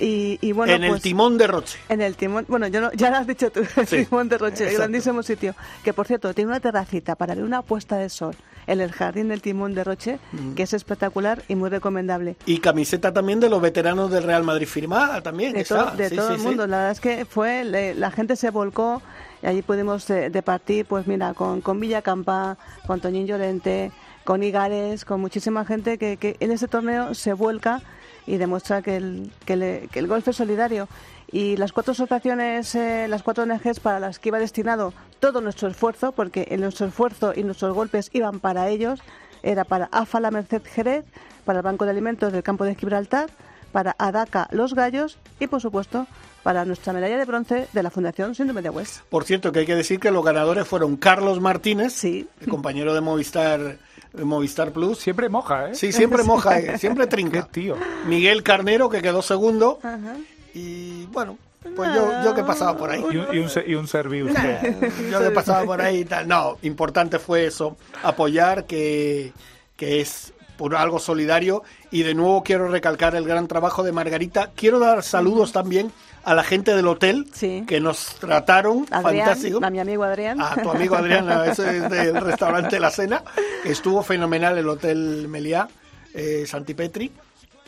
Y, y bueno, en pues, el timón de Roche. En el timón, bueno, yo no, ya lo has dicho tú, el sí, timón de Roche, exacto. grandísimo sitio. Que por cierto, tiene una terracita para ver una puesta de sol en el jardín del timón de Roche, mm. que es espectacular y muy recomendable. Y camiseta también de los veteranos del Real Madrid firmada también. De, to de sí, todo sí, el mundo, la verdad es que fue, le, la gente se volcó y allí pudimos de, departir, pues mira, con, con Villacampa, con Toñín Llorente, con Igares, con muchísima gente que, que en ese torneo se vuelca y demuestra que el, que, el golf es solidario. Y las cuatro asociaciones, eh, las cuatro ONGs para las que iba destinado todo nuestro esfuerzo, porque nuestro esfuerzo y nuestros golpes iban para ellos, era para AFA La Merced Jerez, para el Banco de Alimentos del Campo de Gibraltar, para ADACA Los Gallos y, por supuesto, para nuestra medalla de bronce de la Fundación Síndrome de West. Por cierto, que hay que decir que los ganadores fueron Carlos Martínez, sí. el compañero de Movistar Movistar Plus. Siempre moja, ¿eh? Sí, siempre moja, ¿eh? siempre trinca. *laughs* Tío. Miguel Carnero, que quedó segundo. Y bueno, pues yo, yo que pasaba por ahí. Y un, y un, y un yo que pasaba por ahí y tal. No, importante fue eso, apoyar que, que es por algo solidario. Y de nuevo quiero recalcar el gran trabajo de Margarita. Quiero dar saludos también a la gente del hotel que nos trataron Adrián, fantástico. a mi amigo Adrián. A tu amigo Adrián, ese es del restaurante La Cena. Estuvo fenomenal el Hotel Meliá, eh, Santipetri.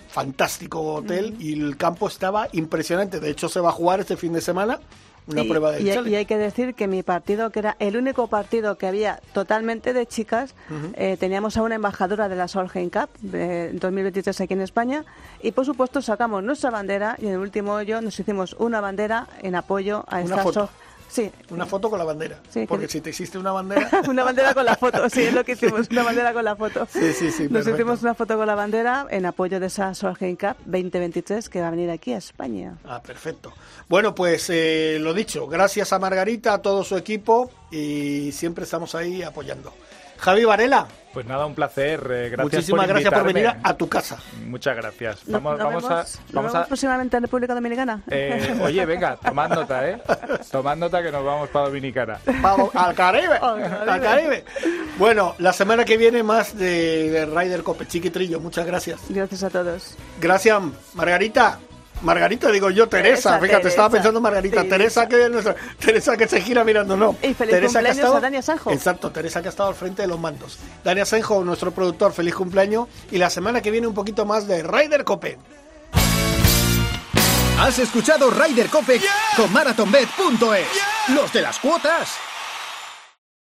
Fantástico hotel y el campo estaba impresionante. De hecho, se va a jugar este fin de semana una y, prueba de y, y hay que decir que mi partido, que era el único partido que había totalmente de chicas, eh, teníamos a una embajadora de la Solheim Cup de 2023 aquí en España y por supuesto sacamos nuestra bandera y en el último hoyo nos hicimos una bandera en apoyo a Una esta foto. Sol- Sí, Una foto con la bandera. Sí, Porque que- si te existe una bandera. *laughs* una bandera con la foto, sí, es lo que *laughs* hicimos, una bandera con la foto. Sí, sí, sí. Nos perfecto. hicimos una foto con la bandera en apoyo de esa Solheim Cup 2023 que va a venir aquí a España. Ah, perfecto. Bueno, pues eh, lo dicho, gracias a Margarita, a todo su equipo y siempre estamos ahí apoyando. Javi Varela, Pues nada, un placer. eh, gracias muchísimas por gracias por venir a, a tu casa. Muchas gracias. ¿No- Vamos, ¿Nos vamos vemos, a... Vamos a próximamente en República Dominicana? eh, *laughs* oye, venga, tomad nota, ¿eh? Tomad nota que nos vamos para Dominicana. Vamos al Caribe, Al Caribe. al Caribe. Bueno, la semana que viene más de, de Ryder Cope, Chiquitrillo, muchas gracias. Gracias a todos. Gracias, Margarita. Margarita, digo yo, Teresa, Teresa, fíjate, estaba pensando Margarita, Sí, Teresa que, es nuestra- Teresa que se gira mirando, no. Y feliz Teresa que ha cumpleaños estado- a Dani Asenjo. Exacto, Teresa que ha estado al frente de los mandos. Dani Asenjo, nuestro productor, feliz cumpleaños. Y la semana que viene un poquito más de Ryder Cope. Has escuchado Ryder Cope con MarathonBet.es. Los de las cuotas.